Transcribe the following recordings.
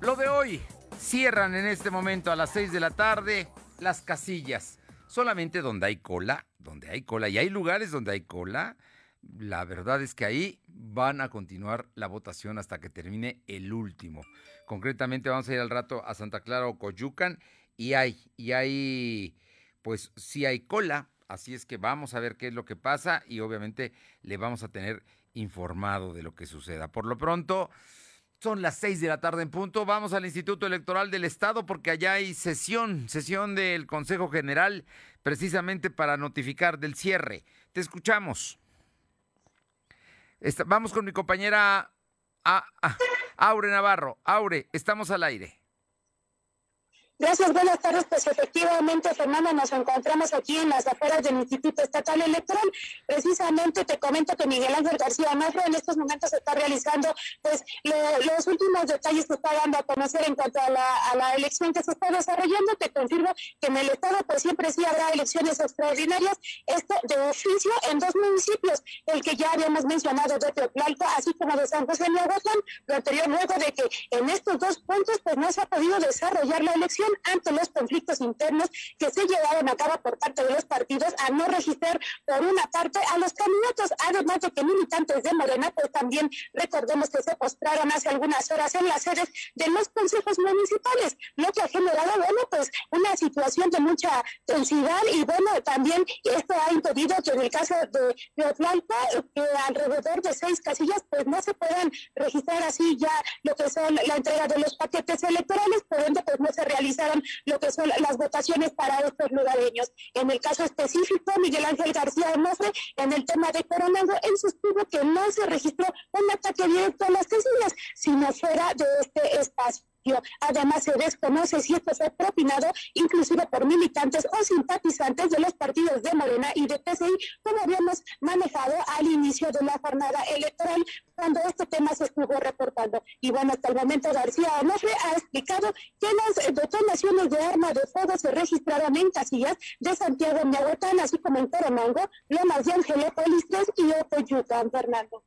Lo de hoy, cierran en este momento a las 6 de la tarde las casillas. Solamente donde hay cola, donde hay cola, y hay lugares donde hay cola, la verdad es que ahí van a continuar la votación hasta que termine el último. Concretamente vamos a ir al rato a Santa Clara o Coyucan y hay, y hay, pues sí hay cola, así es que vamos a ver qué es lo que pasa y obviamente le vamos a tener informado de lo que suceda. Por lo pronto, son las seis de la tarde en punto. Vamos al Instituto Electoral del Estado porque allá hay sesión, sesión del Consejo General, precisamente para notificar del cierre. Te escuchamos. vamos con mi compañera Aure Navarro. Aure, estamos al aire. Gracias, buenas tardes. Pues efectivamente, Fernando, nos encontramos aquí en las afueras del Instituto Estatal Electoral. Precisamente te comento que Miguel Ángel García Mafra en estos momentos está realizando pues los últimos detalles que está dando a conocer en cuanto a la, elección que se está desarrollando. Te confirmo que en el Estado pues siempre sí habrá elecciones extraordinarias, esto de oficio en dos municipios, el que ya habíamos mencionado de Teoplalco, así como de San José de Aguatlán, lo anterior luego de que en estos dos puntos pues no se ha podido desarrollar la elección ante los conflictos internos que se llevaron a cabo por parte de los partidos a no registrar por una parte a los candidatos, además de que militantes de Morena, pues también recordemos que se postraron hace algunas horas en las sedes de los consejos municipales, lo que ha generado, bueno, pues una situación de mucha tensidad y bueno, también esto ha impedido que en el caso de, Atlanta, que alrededor de seis casillas, pues no se puedan registrar así ya lo que son la entrega de los paquetes electorales, por ende, pues no se realiza lo que son las votaciones para estos lugareños. En el caso específico, Miguel Ángel García Mofre, en el tema de Coronado, él sostuvo que no se registró un ataque directo a las casillas, sino fuera de este espacio. Además, se desconoce si esto fue propinado inclusive por militantes o simpatizantes de los partidos de Morena y de PCI, como habíamos manejado al inicio de la jornada electoral, cuando este tema se estuvo reportando. Y bueno, hasta el momento García Onofre ha explicado que las detonaciones de arma de fuego se registraron en casillas de Santiago Miahuatán, así como en Toromango, Lomas de Angelópolis 3 y Ocoyucan, Fernando.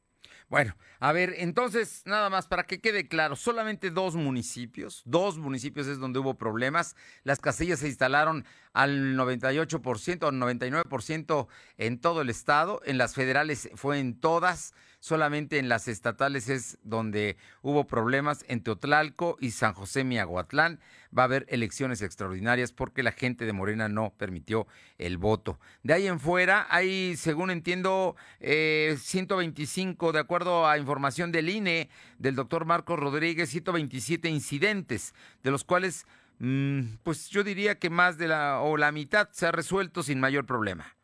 Bueno, a ver, entonces, nada más para que quede claro, solamente dos municipios, dos municipios es donde hubo problemas. Las casillas se instalaron al 98% o 99% en todo el estado, en las federales fue en todas solamente en las estatales es donde hubo problemas en Teotlalco y San José Miahuatlán. Va a haber elecciones extraordinarias porque la gente de Morena no permitió el voto. De ahí en fuera hay, según entiendo, 125, eh, de acuerdo a información del INE, del doctor Marcos Rodríguez, 127 incidentes, de los cuales, mm, pues yo diría que más de la o la mitad se ha resuelto sin mayor problema.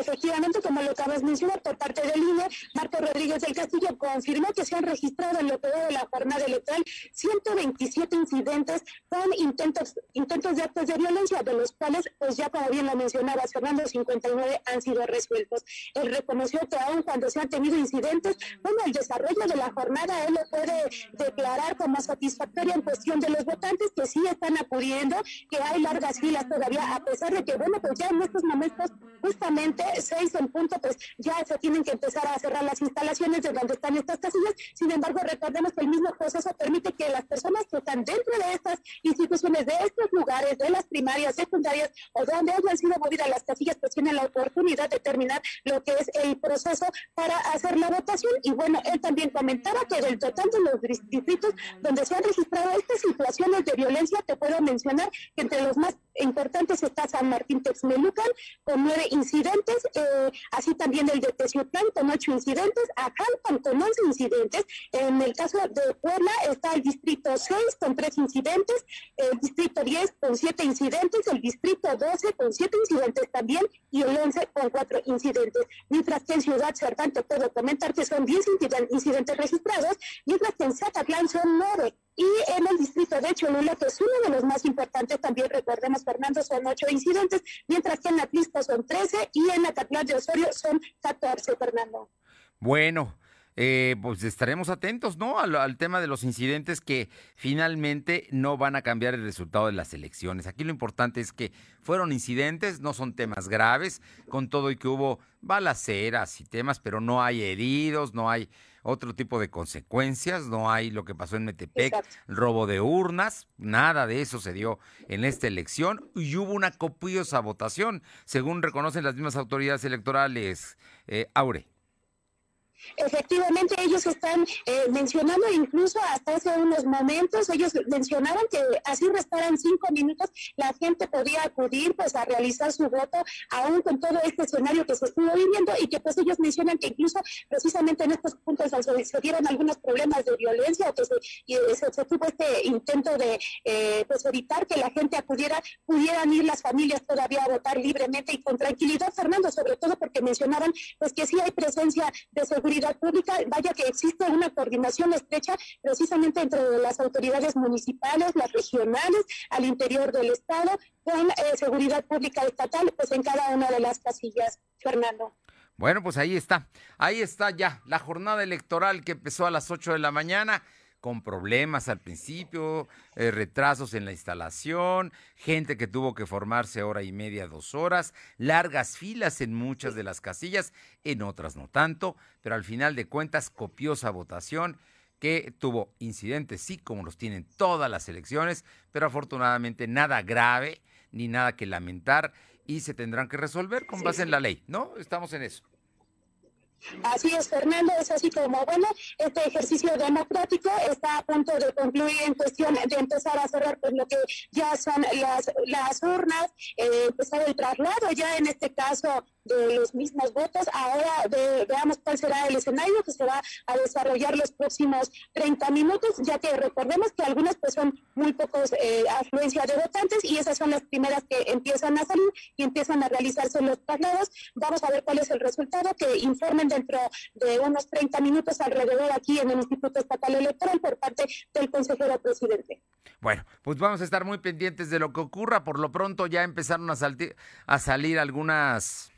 Efectivamente, como lo acabas de mencionar, por parte del INE, Marco Rodríguez del Castillo confirmó que se han registrado en lo que de la jornada electoral 127 incidentes con intentos, intentos de actos de violencia, de los cuales, pues ya como bien lo mencionaba Fernando, 59 han sido resueltos. Él reconoció que aún cuando se han tenido incidentes, bueno, el desarrollo de la jornada él lo puede declarar como satisfactorio en cuestión de los votantes que sí están acudiendo, que hay largas filas todavía, a pesar de que, bueno, pues ya en estos momentos justamente seis en punto, pues ya se tienen que empezar a cerrar las instalaciones de donde están estas casillas. Sin embargo, recordemos que el mismo proceso permite que las personas que están dentro de estas instituciones, de estos lugares, de las primarias, secundarias o donde hayan sido movidas las casillas, pues tienen la oportunidad de terminar lo que es el proceso para hacer la votación. Y bueno, él también comentaba que del total de los distritos donde se han registrado estas situaciones de violencia, te puedo mencionar que entre los más importantes está San Martín Texmelucan con nueve incidentes, eh, así también el de Teciutlán con ocho incidentes, Ajalpan con once incidentes, en el caso de Puebla está el distrito 6 con tres incidentes, el distrito 10 con siete incidentes, el distrito 12 con siete incidentes también y el 11 con cuatro incidentes, mientras que en Ciudad Cerdán te puedo comentar que son 10 incidentes registrados, mientras que en Zacatlán son nueve. Y en el distrito de Cholula, que es uno de los más importantes, también recordemos, Fernando, son ocho incidentes, mientras que en pista son 13 y en Acatlán de Osorio son 14, Fernando. Bueno, eh, pues estaremos atentos, ¿no? Al, tema de los incidentes que finalmente no van a cambiar el resultado de las elecciones. Aquí lo importante es que fueron incidentes, no son temas graves, con todo y que hubo balaceras y temas, pero no hay heridos, no hay otro tipo de consecuencias, no hay lo que pasó en Metepec, robo de urnas, nada de eso se dio en esta elección y hubo una copiosa votación, según reconocen las mismas autoridades electorales. Eh, Aure. Efectivamente, ellos están eh, mencionando, incluso hasta hace unos momentos, ellos mencionaron que así restaran cinco minutos, la gente podía acudir pues a realizar su voto, aún con todo este escenario que se estuvo viviendo, y que pues ellos mencionan que incluso precisamente en estos puntos se, dieron algunos problemas de violencia, que se, se, tuvo este intento de eh, pues evitar que la gente acudiera, pudieran ir las familias todavía a votar libremente y con tranquilidad, Fernando, sobre todo porque mencionaban pues que sí hay presencia de seguridad pública, vaya que existe una coordinación estrecha precisamente entre las autoridades municipales, las regionales, al interior del Estado, con eh, seguridad pública estatal, pues en cada una de las casillas, Fernando. Bueno, pues ahí está, ahí está ya la jornada electoral que empezó a las 8 de la mañana con problemas al principio, eh, retrasos en la instalación, gente que tuvo que formarse hora y media, dos horas, largas filas en muchas de las casillas, en otras no tanto, pero al final de cuentas copiosa votación que tuvo incidentes, sí, como los tienen todas las elecciones, pero afortunadamente nada grave ni nada que lamentar y se tendrán que resolver con base en la ley, ¿no? Estamos en eso. Así es, Fernando, es así como, bueno, este ejercicio democrático está a punto de concluir en cuestión de empezar a cerrar pues lo que ya son las, las urnas, eh, empezar el traslado ya en este caso de los mismos votos. Ahora veamos cuál será el escenario que se va a desarrollar los próximos 30 minutos, ya que recordemos que algunas pues son muy pocos eh, afluencia de votantes y esas son las primeras que empiezan a salir y empiezan a realizarse los traslados. Vamos a ver cuál es el resultado que informen dentro de unos 30 minutos alrededor aquí en el Instituto Estatal Electoral por parte del consejero presidente. Bueno, pues vamos a estar muy pendientes de lo que ocurra. Por lo pronto ya empezaron a, a salir algunas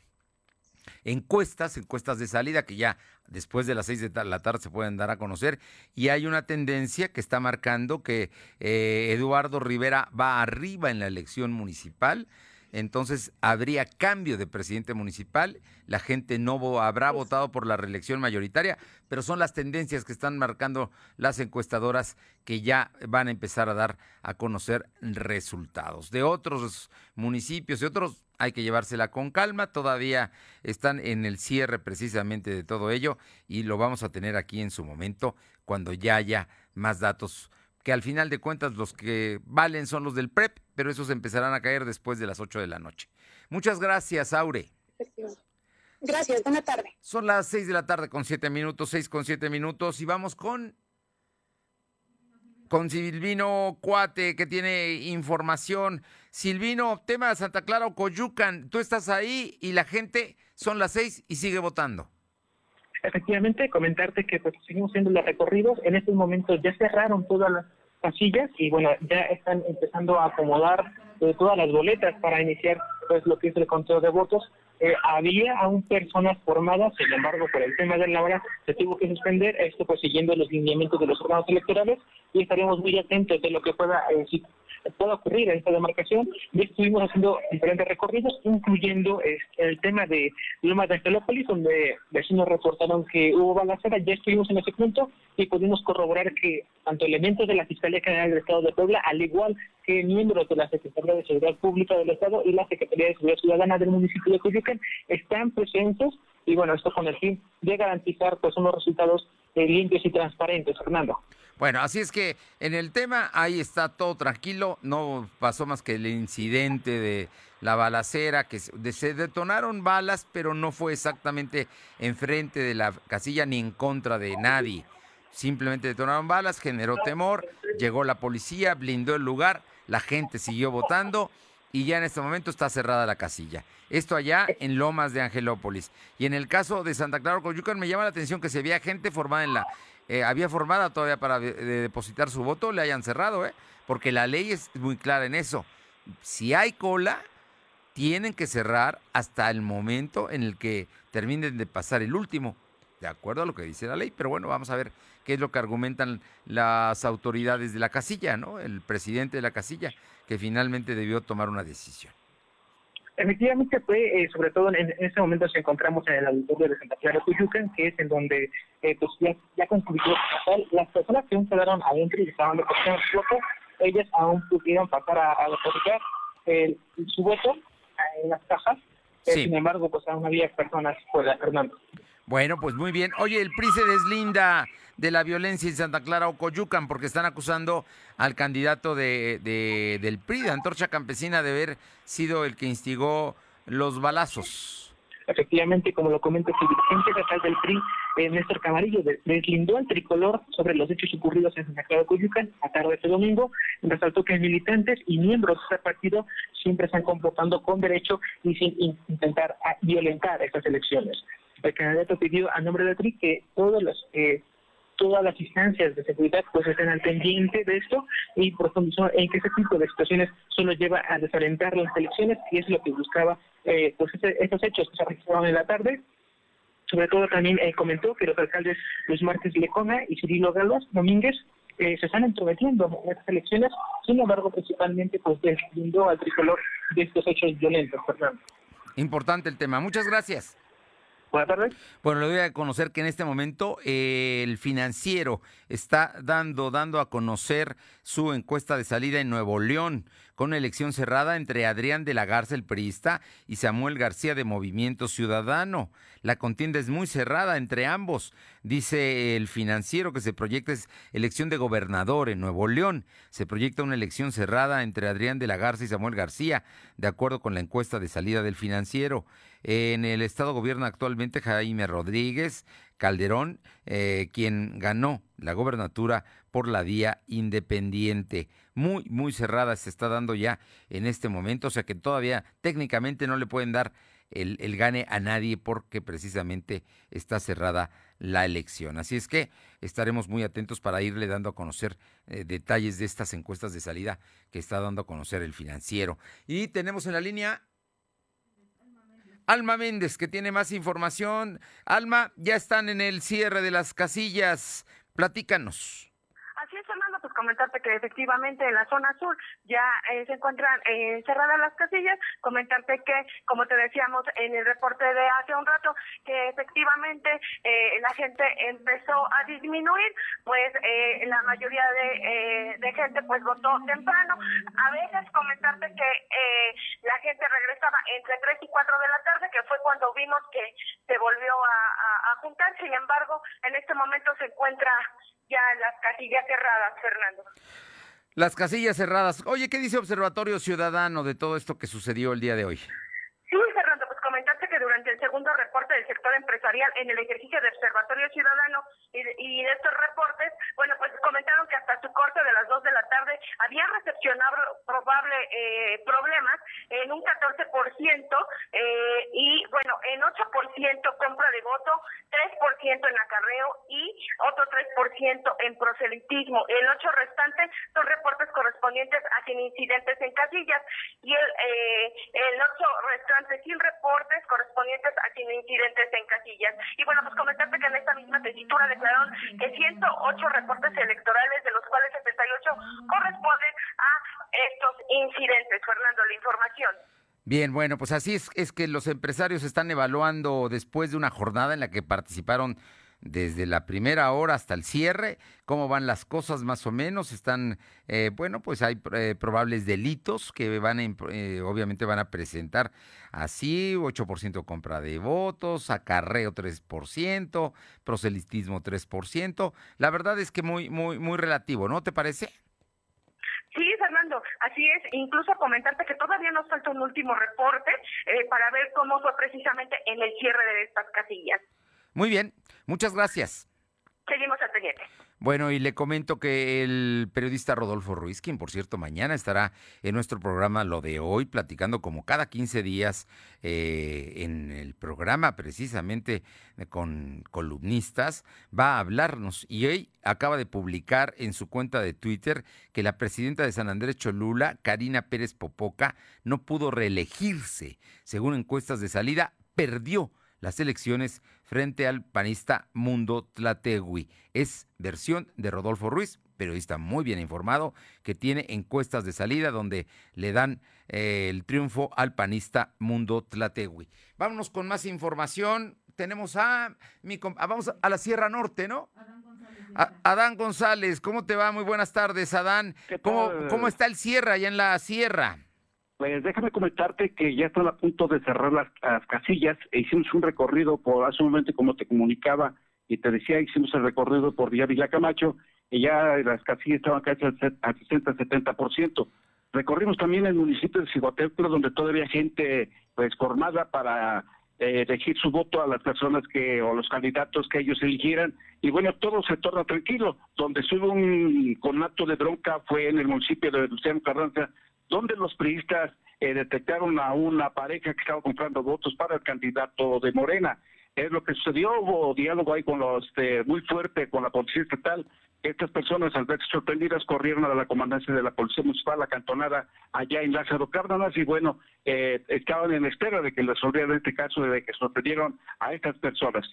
encuestas, encuestas de salida que ya después de las seis de la tarde se pueden dar a conocer. Y hay una tendencia que está marcando que eh, Eduardo Rivera va arriba en la elección municipal entonces habría cambio de presidente municipal, la gente no habrá votado por la reelección mayoritaria, pero son las tendencias que están marcando las encuestadoras que ya van a empezar a dar a conocer resultados. De otros municipios y otros hay que llevársela con calma, todavía están en el cierre precisamente de todo ello y lo vamos a tener aquí en su momento cuando ya haya más datos que al final de cuentas los que valen son los del PREP, pero esos empezarán a caer después de las 8 de la noche. Muchas gracias, Aure. Gracias, buena tarde. Son las 6 de la tarde con 7 minutos, 6 con 7 minutos y vamos con con Silvino Cuate que tiene información. Silvino, tema de Santa Clara o Coyucan, tú estás ahí y la gente son las 6 y sigue votando. Efectivamente, comentarte que pues seguimos haciendo los recorridos. En estos momentos ya cerraron todas las casillas y bueno, ya están empezando a acomodar eh, todas las boletas para iniciar pues lo que es el conteo de votos. Eh, había aún personas formadas, sin embargo, por el tema de la hora se tuvo que suspender, esto pues siguiendo los lineamientos de los órganos electorales y estaremos muy atentos de lo que pueda eh, pueda ocurrir en esta demarcación. Y estuvimos haciendo diferentes recorridos, incluyendo este, el tema de Loma de Angelópolis, donde vecinos reportaron que hubo balacera. Ya estuvimos en ese punto y pudimos corroborar que tanto elementos de la Fiscalía General del Estado de Puebla, al igual que miembros de la Secretaría de Seguridad Pública del Estado y la Secretaría de Seguridad Ciudadana del municipio de Coyoacán, están presentes y bueno, esto con el fin de garantizar pues unos resultados eh, limpios y transparentes, Fernando. Bueno, así es que en el tema ahí está todo tranquilo, no pasó más que el incidente de la balacera, que se detonaron balas, pero no fue exactamente enfrente de la casilla ni en contra de nadie. Simplemente detonaron balas, generó temor, llegó la policía, blindó el lugar, la gente siguió votando y ya en este momento está cerrada la casilla. Esto allá en Lomas de Angelópolis. Y en el caso de Santa Clara Coyucan me llama la atención que se veía gente formada en la eh, había formada todavía para depositar su voto, le hayan cerrado, ¿eh? porque la ley es muy clara en eso. Si hay cola, tienen que cerrar hasta el momento en el que terminen de pasar el último. de acuerdo a lo que dice la ley, pero bueno, vamos a ver qué es lo que argumentan las autoridades de la casilla, ¿no? El presidente de la casilla, que finalmente debió tomar una decisión. Efectivamente fue, eh, sobre todo en, este momento nos encontramos en el auditorio de Santa Clara Cuyucan, que es en donde eh, pues ya, ya concluyó las personas que aún quedaron adentro y estaban de voto, ellas aún pudieron pasar a, a depositar su voto en las cajas, eh, sin embargo pues aún había personas fuera, Fernando. Bueno, pues muy bien. Oye, el PRI se deslinda de la violencia en Santa Clara o Coyucan porque están acusando al candidato de, de, del PRI, de Antorcha Campesina, de haber sido el que instigó los balazos. Efectivamente, como lo comenta el dirigente estatal del PRI, eh, Néstor Camarillo, deslindó el tricolor sobre los hechos ocurridos en Santa Clara Coyucan a tarde de este domingo, resaltó que militantes y miembros de ese partido siempre están comportando con derecho y sin intentar violentar estas elecciones el candidato pidió a nombre de TRI que todas las eh, todas las instancias de seguridad pues estén al pendiente de esto y profundizó en que ese tipo de situaciones solo lleva a desalentar las elecciones y es lo que buscaba eh, pues estos hechos que se registraron en la tarde sobre todo también eh, comentó que los alcaldes Luis Márquez Lecona y Cirilo Galvas Domínguez se están entrometiendo en estas elecciones, sin embargo, principalmente pues deslindó al tricolor de estos hechos violentos, Fernando. Importante el tema. Muchas gracias. Buenas tardes. Bueno, le doy a conocer que en este momento eh, el financiero está dando, dando a conocer su encuesta de salida en Nuevo León, con una elección cerrada entre Adrián de la Garza, el priista, y Samuel García de Movimiento Ciudadano. La contienda es muy cerrada entre ambos. Dice el financiero que se proyecta es elección de gobernador en Nuevo León. Se proyecta una elección cerrada entre Adrián de la Garza y Samuel García, de acuerdo con la encuesta de salida del financiero. En el Estado gobierna actualmente Jaime Rodríguez Calderón, eh, quien ganó la gobernatura por la vía independiente. Muy, muy cerrada se está dando ya en este momento, o sea que todavía técnicamente no le pueden dar el, el, gane a nadie porque precisamente está cerrada la elección. Así es que estaremos muy atentos para irle dando a conocer eh, detalles de estas encuestas de salida que está dando a conocer el financiero. Y tenemos en la línea Alma Méndez, que tiene más información. Alma, ya están en el cierre de las casillas. Platícanos. Así es, Fernando, pues comentarte que efectivamente en la zona sur ya eh, se encuentran eh, cerradas las casillas, comentarte que, como te decíamos en el reporte de hace un rato, que efectivamente eh, la gente empezó a disminuir, pues la mayoría de, de, gente pues votó temprano. A veces comentarte que la gente regresaba entre 3 y 4 de la tarde, que fue cuando vimos que se volvió a juntar, sin embargo, en este momento se encuentra ya las casillas cerradas, Fernando. Las casillas cerradas. Oye, ¿qué dice Observatorio Ciudadano de todo esto que sucedió el día de hoy? Sí, que durante el segundo reporte del sector empresarial en el ejercicio de Observatorio Ciudadano y de, estos reportes, bueno, pues comentaron que hasta su corte de las 2 de la tarde había recepcionado probable eh, problemas en un 14% eh, y, bueno, en 8% compra de voto, 3% en acarreo y otro 3% en proselitismo. El 8 restante son reportes correspondientes a sin incidentes en casillas y el, eh, el 8 restante sin reportes correspondientes a sin incidentes en casillas. Y bueno, pues comentarte que en esta misma tesitura declararon que 108 reportes electorales, de los cuales 78 corresponden a estos incidentes. Fernando, la información. Bien, bueno, pues así es que los empresarios están evaluando después de una jornada en la que participaron desde la primera hora hasta el cierre, cómo van las cosas más o menos, están, eh, bueno, pues hay eh, probables delitos que van a, eh, obviamente van a presentar así, 8% compra de votos, acarreo 3%, proselitismo 3%, la verdad es que muy, muy, muy relativo, ¿no te parece? Sí, Fernando, así es. Incluso comentarte que todavía nos falta un último reporte eh, para ver cómo fue precisamente en el cierre de estas casillas. Muy bien, muchas gracias. Seguimos al pendiente. Bueno, y le comento que el periodista Rodolfo Ruiz, quien por cierto mañana estará en nuestro programa Lo de hoy, platicando como cada 15 días eh, en el programa precisamente con columnistas, va a hablarnos. Y hoy acaba de publicar en su cuenta de Twitter que la presidenta de San Andrés Cholula, Karina Pérez Popoca, no pudo reelegirse. Según encuestas de salida, perdió las elecciones frente al panista Mundo Tlategui. Es versión de Rodolfo Ruiz, periodista muy bien informado, que tiene encuestas de salida donde le dan eh, el triunfo al panista Mundo Tlategui. Vámonos con más información. Tenemos a mi vamos a la Sierra Norte, ¿no? Adán González, ¿cómo te va? Muy buenas tardes, Adán. ¿Cómo, ¿Cómo está el Sierra allá en la Sierra? Pues déjame comentarte que ya están a punto de cerrar las, casillas. E hicimos un recorrido por hace un momento, como te comunicaba y te decía, hicimos el recorrido por Villa Villa Camacho y ya las casillas estaban casi al 60-70%. Recorrimos también el municipio de Ciguatepro, donde todavía hay gente pues formada para eh, elegir su voto a las personas que o los candidatos que ellos eligieran y bueno todo se torna tranquilo donde hubo un conato de bronca fue en el municipio de Luciano Carranza donde los priistas eh, detectaron a una pareja que estaba comprando votos para el candidato de Morena es lo que sucedió, hubo diálogo ahí con los, este, muy fuerte con la policía estatal. Estas personas, al verse sorprendidas, corrieron a la comandancia de la Policía Municipal acantonada allá en Lázaro Cárdenas y bueno, eh, estaban en espera de que resolvieran este caso de que sorprendieron a estas personas.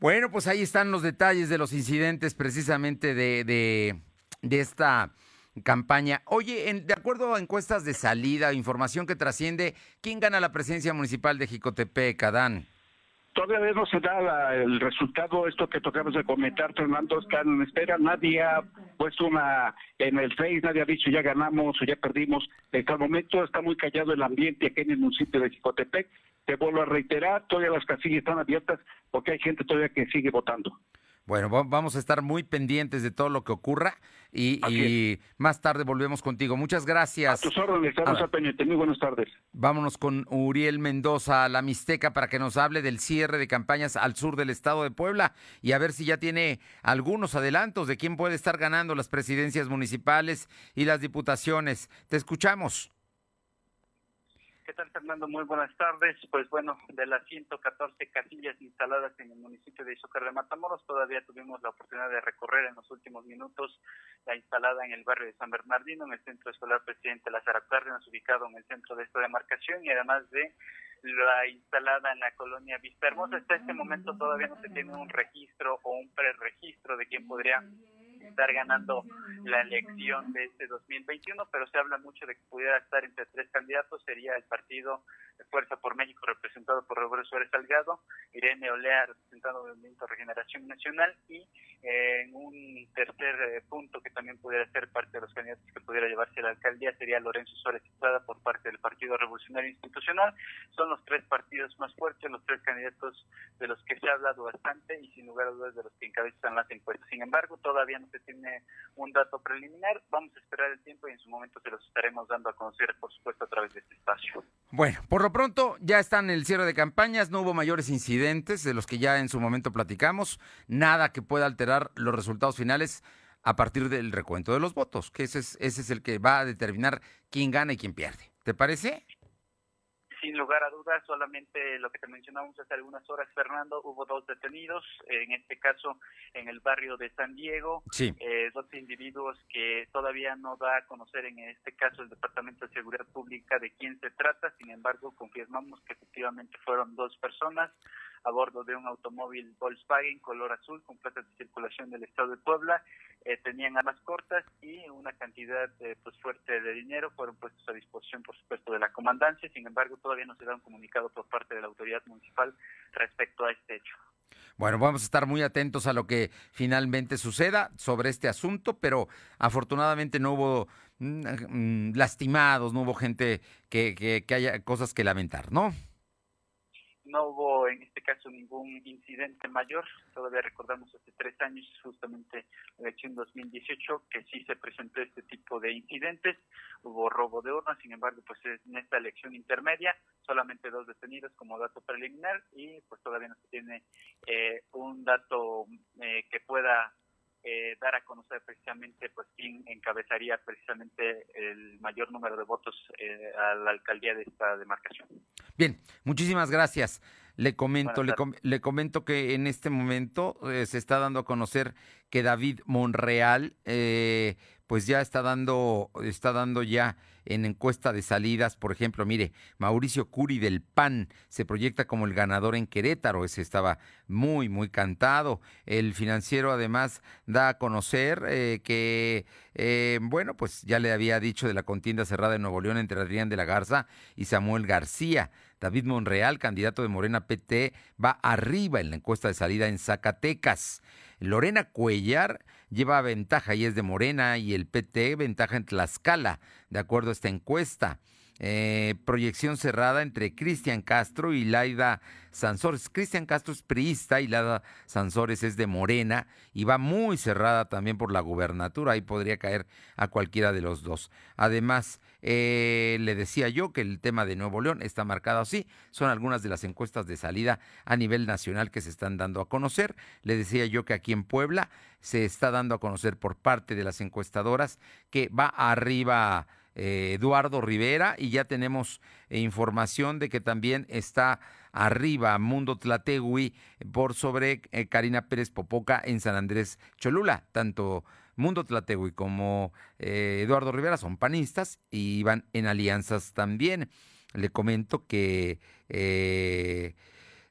Bueno, pues ahí están los detalles de los incidentes precisamente de, de, de esta campaña. Oye, en, de acuerdo a encuestas de salida, información que trasciende, ¿quién gana la presidencia municipal de Jicotepec, Adán? Todavía no se da el resultado, esto que tocamos de comentar, Fernando, están en espera, nadie ha puesto una en el Face, nadie ha dicho ya ganamos o ya perdimos. Hasta el momento está muy callado el ambiente aquí en el municipio de Chicotepec. Te vuelvo a reiterar, todavía las casillas están abiertas porque hay gente todavía que sigue votando. Bueno, vamos a estar muy pendientes de todo lo que ocurra y, más tarde volvemos contigo. Muchas gracias. A tus órdenes, estamos pendiente. Muy buenas tardes. Vámonos con Uriel Mendoza, la Mixteca, para que nos hable del cierre de campañas al sur del estado de Puebla y a ver si ya tiene algunos adelantos de quién puede estar ganando las presidencias municipales y las diputaciones. Te escuchamos. ¿Qué tal, Fernando? Muy buenas tardes. Pues bueno, de las 114 casillas instaladas en el municipio de Izúcar de Matamoros, todavía tuvimos la oportunidad de recorrer en los últimos minutos la instalada en el barrio de San Bernardino, en el centro escolar Presidente Lázaro Cárdenas, ubicado en el centro de esta demarcación, y además de la instalada en la colonia Vista Hermosa. Hasta este momento todavía no se tiene un registro o un preregistro de quién podría estar ganando la elección de este 2021, pero se habla mucho de que pudiera estar entre tres candidatos, sería el partido Fuerza por México representado por Roberto Suárez Salgado, Irene Olea representado el Movimiento Regeneración Nacional y eh, un tercer eh, punto que también pudiera ser parte de los candidatos que pudiera llevarse a la alcaldía sería Lorenzo Suárez Estrada por parte del Partido Revolucionario Institucional. Son los tres partidos más fuertes, los tres candidatos de los que se ha hablado bastante y sin lugar a dudas de los que encabezan las encuestas. Sin embargo, todavía no se tiene un dato preliminar. Vamos a esperar el tiempo y en su momento se los estaremos dando a conocer, por supuesto, a través de este espacio. Bueno, por lo pronto ya están el cierre de campañas, no hubo mayores incidentes de los que ya en su momento platicamos, nada que pueda alterar los resultados finales a partir del recuento de los votos, que ese es, ese es el que va a determinar quién gana y quién pierde. ¿Te parece? sin lugar a dudas, solamente lo que te mencionamos hace algunas horas, Fernando, hubo dos detenidos, en este caso en el barrio de San Diego, eh, dos individuos que todavía no da a conocer en este caso el Departamento de Seguridad Pública de quién se trata, sin embargo confirmamos que efectivamente fueron dos personas a bordo de un automóvil Volkswagen color azul con plazas de circulación del estado de Puebla. Eh, tenían armas cortas y una cantidad eh, pues fuerte de dinero fueron puestos a disposición, por supuesto, de la comandancia. Sin embargo, todavía no se da un comunicado por parte de la autoridad municipal respecto a este hecho. Bueno, vamos a estar muy atentos a lo que finalmente suceda sobre este asunto, pero afortunadamente no hubo mm, mm, lastimados, no hubo gente que, que, que haya cosas que lamentar, ¿no? No hubo en este caso ningún incidente mayor. Todavía recordamos hace tres años, justamente la elección 2018, que sí se presentó este tipo de incidentes. Hubo robo de urnas, sin embargo, pues en esta elección intermedia solamente dos detenidos como dato preliminar y pues todavía no se tiene eh, un dato eh, que pueda eh, dar a conocer precisamente pues quién encabezaría precisamente el mayor número de votos eh, a la alcaldía de esta demarcación. Bien, muchísimas gracias. Le comento, le, le, comento que en este momento eh, se está dando a conocer que David Monreal pues ya está dando, está dando ya en encuesta de salidas, por ejemplo, mire, Mauricio Curi del PAN se proyecta como el ganador en Querétaro, ese estaba muy, muy cantado. El financiero además da a conocer eh, que, eh, bueno, pues ya le había dicho de la contienda cerrada en Nuevo León entre Adrián de la Garza y Samuel García. David Monreal, candidato de Morena PT, va arriba en la encuesta de salida en Zacatecas. Lorena Cuellar lleva ventaja y es de Morena y el PT ventaja en Tlaxcala, de acuerdo a esta encuesta. Eh, proyección cerrada entre Cristian Castro y Laida Sansores. Cristian Castro es priista y Laida Sansores es de Morena y va muy cerrada también por la gubernatura. Ahí podría caer a cualquiera de los dos. Además, eh, le decía yo que el tema de Nuevo León está marcado así. Son algunas de las encuestas de salida a nivel nacional que se están dando a conocer. Le decía yo que aquí en Puebla se está dando a conocer por parte de las encuestadoras que va arriba eh, Eduardo Rivera y ya tenemos eh, información de que también está arriba Mundo Tlategui por sobre eh, Karina Pérez Popoca en San Andrés Cholula. Tanto Mundo Tlategui como Eduardo Rivera son panistas y van en alianzas también. Le comento que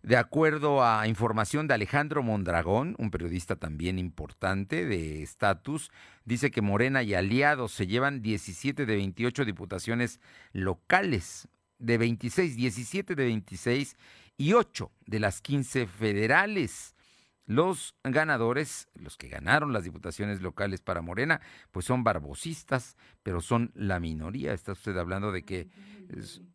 de acuerdo a información de Alejandro Mondragón, un periodista también importante de estatus, dice que Morena y aliados se llevan 17 de 28 diputaciones locales, de 26, 17 de 26 y 8 de las 15 federales. Los ganadores, los que ganaron las diputaciones locales para Morena, pues son barbosistas, pero son la minoría. Está usted hablando de que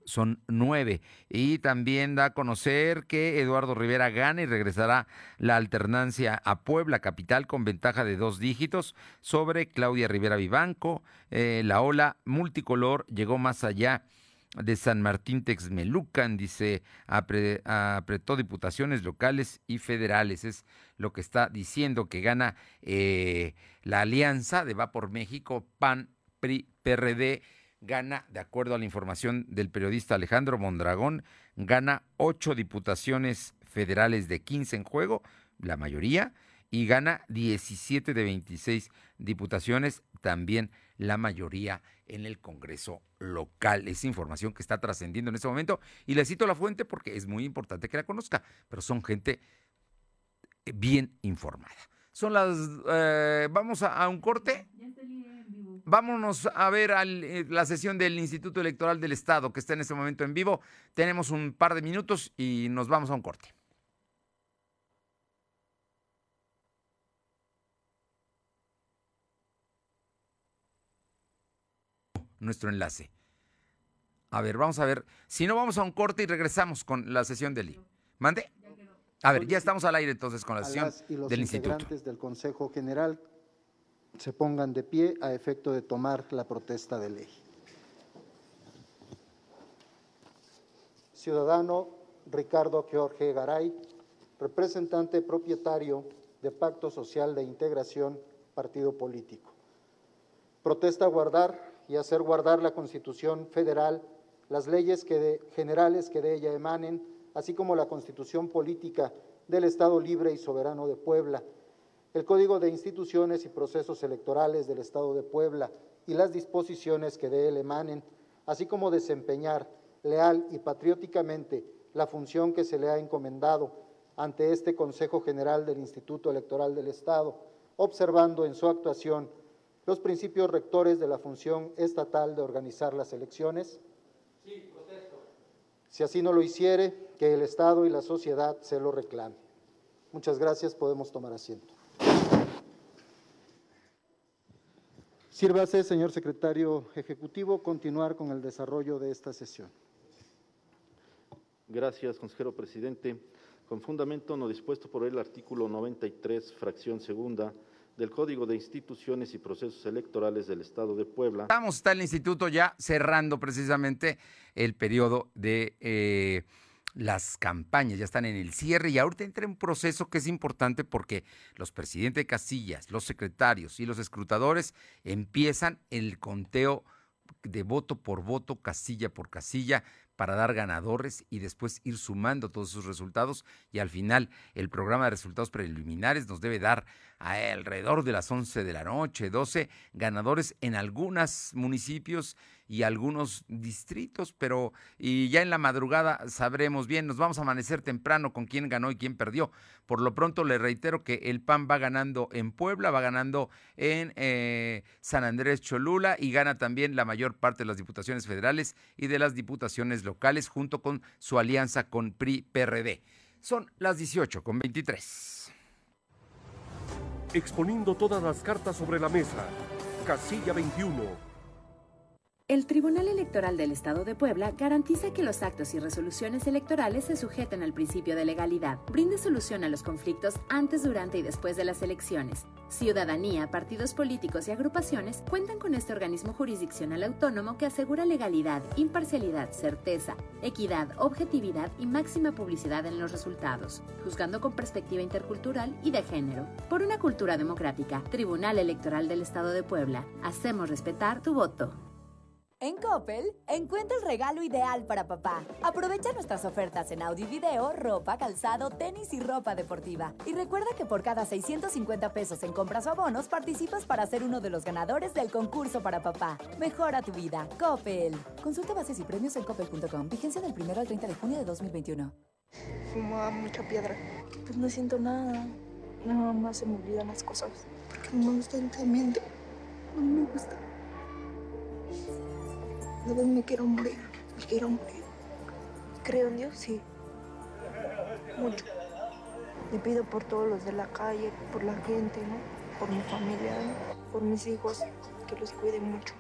son nueve. Y también da a conocer que Eduardo Rivera gana y regresará la alternancia a Puebla, capital, con ventaja de dos dígitos sobre Claudia Rivera Vivanco. Eh, la ola multicolor llegó más allá de San Martín Texmelucan, dice, apretó diputaciones locales y federales. Es lo que está diciendo que gana eh, la alianza de Va por México, PAN, PRI, PRD, gana, de acuerdo a la información del periodista Alejandro Mondragón, gana ocho diputaciones federales de 15 en juego, la mayoría, y gana 17 de 26 diputaciones, también la mayoría en el Congreso local. Es información que está trascendiendo en este momento y le cito la fuente porque es muy importante que la conozca, pero son gente bien informada. Son las... Eh, vamos a, un corte. Vámonos a ver eh, la sesión del Instituto Electoral del Estado que está en este momento en vivo. Tenemos un par de minutos y nos vamos a un corte. Nuestro enlace. A ver, vamos a ver. Si no, vamos a un corte y regresamos con la sesión del I. ¿Mande? A ver, ya estamos al aire entonces con la sesión y los del integrantes del Consejo General se pongan de pie a efecto de tomar la protesta de ley. Ciudadano Ricardo Jorge Garay, representante propietario de Pacto Social de Integración, partido político. Protesta guardar y hacer guardar la Constitución federal, las leyes generales que de ella emanen, así como la Constitución política del Estado libre y soberano de Puebla, el Código de Instituciones y Procesos Electorales del Estado de Puebla y las disposiciones que de él emanen, así como desempeñar leal y patrióticamente la función que se le ha encomendado ante este Consejo General del Instituto Electoral del Estado, observando en su actuación los principios rectores de la función estatal de organizar las elecciones? Sí, protesto. Si así no lo hiciere, que el Estado y la sociedad se lo reclamen. Muchas gracias, podemos tomar asiento. Sírvase, señor secretario ejecutivo, continuar con el desarrollo de esta sesión. Gracias, consejero presidente. Con fundamento no dispuesto por el artículo 93, fracción segunda del Código de Instituciones y Procesos Electorales del Estado de Puebla. Estamos, está el instituto ya cerrando precisamente el periodo de eh, las campañas, ya están en el cierre y ahorita entra un proceso que es importante porque los presidentes de casillas, los secretarios y los escrutadores empiezan el conteo de voto por voto, casilla por casilla, para dar ganadores y después ir sumando todos esos resultados y al final el programa de resultados preliminares nos debe dar alrededor de las 11 de la noche, 12 ganadores en algunos municipios y algunos distritos, pero y ya en la madrugada sabremos bien, nos vamos a amanecer temprano con quién ganó y quién perdió. Por lo pronto le reitero que el PAN va ganando en Puebla, va ganando en eh, San Andrés Cholula y gana también la mayor parte de las diputaciones federales y de las diputaciones locales junto con su alianza con PRI-PRD. Son las 18 con 23. Exponiendo todas las cartas sobre la mesa. Casilla 21 el Tribunal Electoral del Estado de Puebla garantiza que los actos y resoluciones electorales se sujeten al principio de legalidad, brinde solución a los conflictos antes, durante y después de las elecciones. Ciudadanía, partidos políticos y agrupaciones cuentan con este organismo jurisdiccional autónomo que asegura legalidad, imparcialidad, certeza, equidad, objetividad y máxima publicidad en los resultados, juzgando con perspectiva intercultural y de género. Por una cultura democrática, Tribunal Electoral del Estado de Puebla, hacemos respetar tu voto. En Coppel, encuentra el regalo ideal para papá. Aprovecha nuestras ofertas en audio y video, ropa, calzado, tenis y ropa deportiva. Y recuerda que por cada 650 pesos en compras o abonos, participas para ser uno de los ganadores del concurso para papá. Mejora tu vida. Coppel. Consulta bases y premios en coppel.com. Vigencia del 1 al 30 de junio de 2021. Fumaba mucha piedra. Pues no siento nada. Nada más se me olvidan las cosas. Porque no me gusta el. No me gusta. De me quiero morir, me quiero morir. Creo en Dios, sí. Mucho. Le pido por todos los de la calle, por la gente, ¿no? Por mi familia, por mis hijos, que los cuide mucho.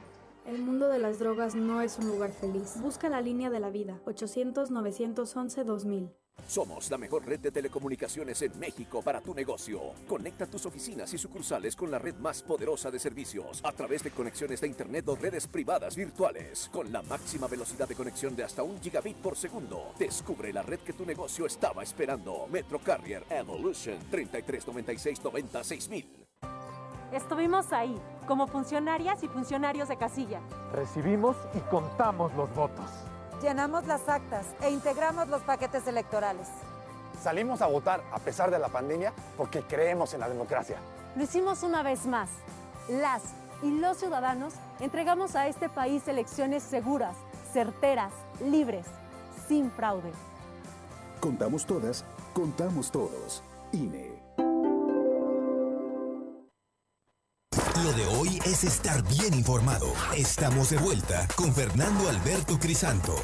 El mundo de las drogas no es un lugar feliz. Busca la línea de la vida, 800-911-2000. Somos la mejor red de telecomunicaciones en México para tu negocio. Conecta tus oficinas y sucursales con la red más poderosa de servicios a través de conexiones de Internet o redes privadas virtuales. Con la máxima velocidad de conexión de hasta un gigabit por segundo. Descubre la red que tu negocio estaba esperando. Metro Carrier Evolution 3396 Estuvimos ahí, como funcionarias y funcionarios de casilla. Recibimos y contamos los votos. Llenamos las actas e integramos los paquetes electorales. Salimos a votar a pesar de la pandemia porque creemos en la democracia. Lo hicimos una vez más. Las y los ciudadanos entregamos a este país elecciones seguras, certeras, libres, sin fraude. Contamos todas, contamos todos. INE. Lo de hoy es estar bien informado. Estamos de vuelta con Fernando Alberto Crisanto.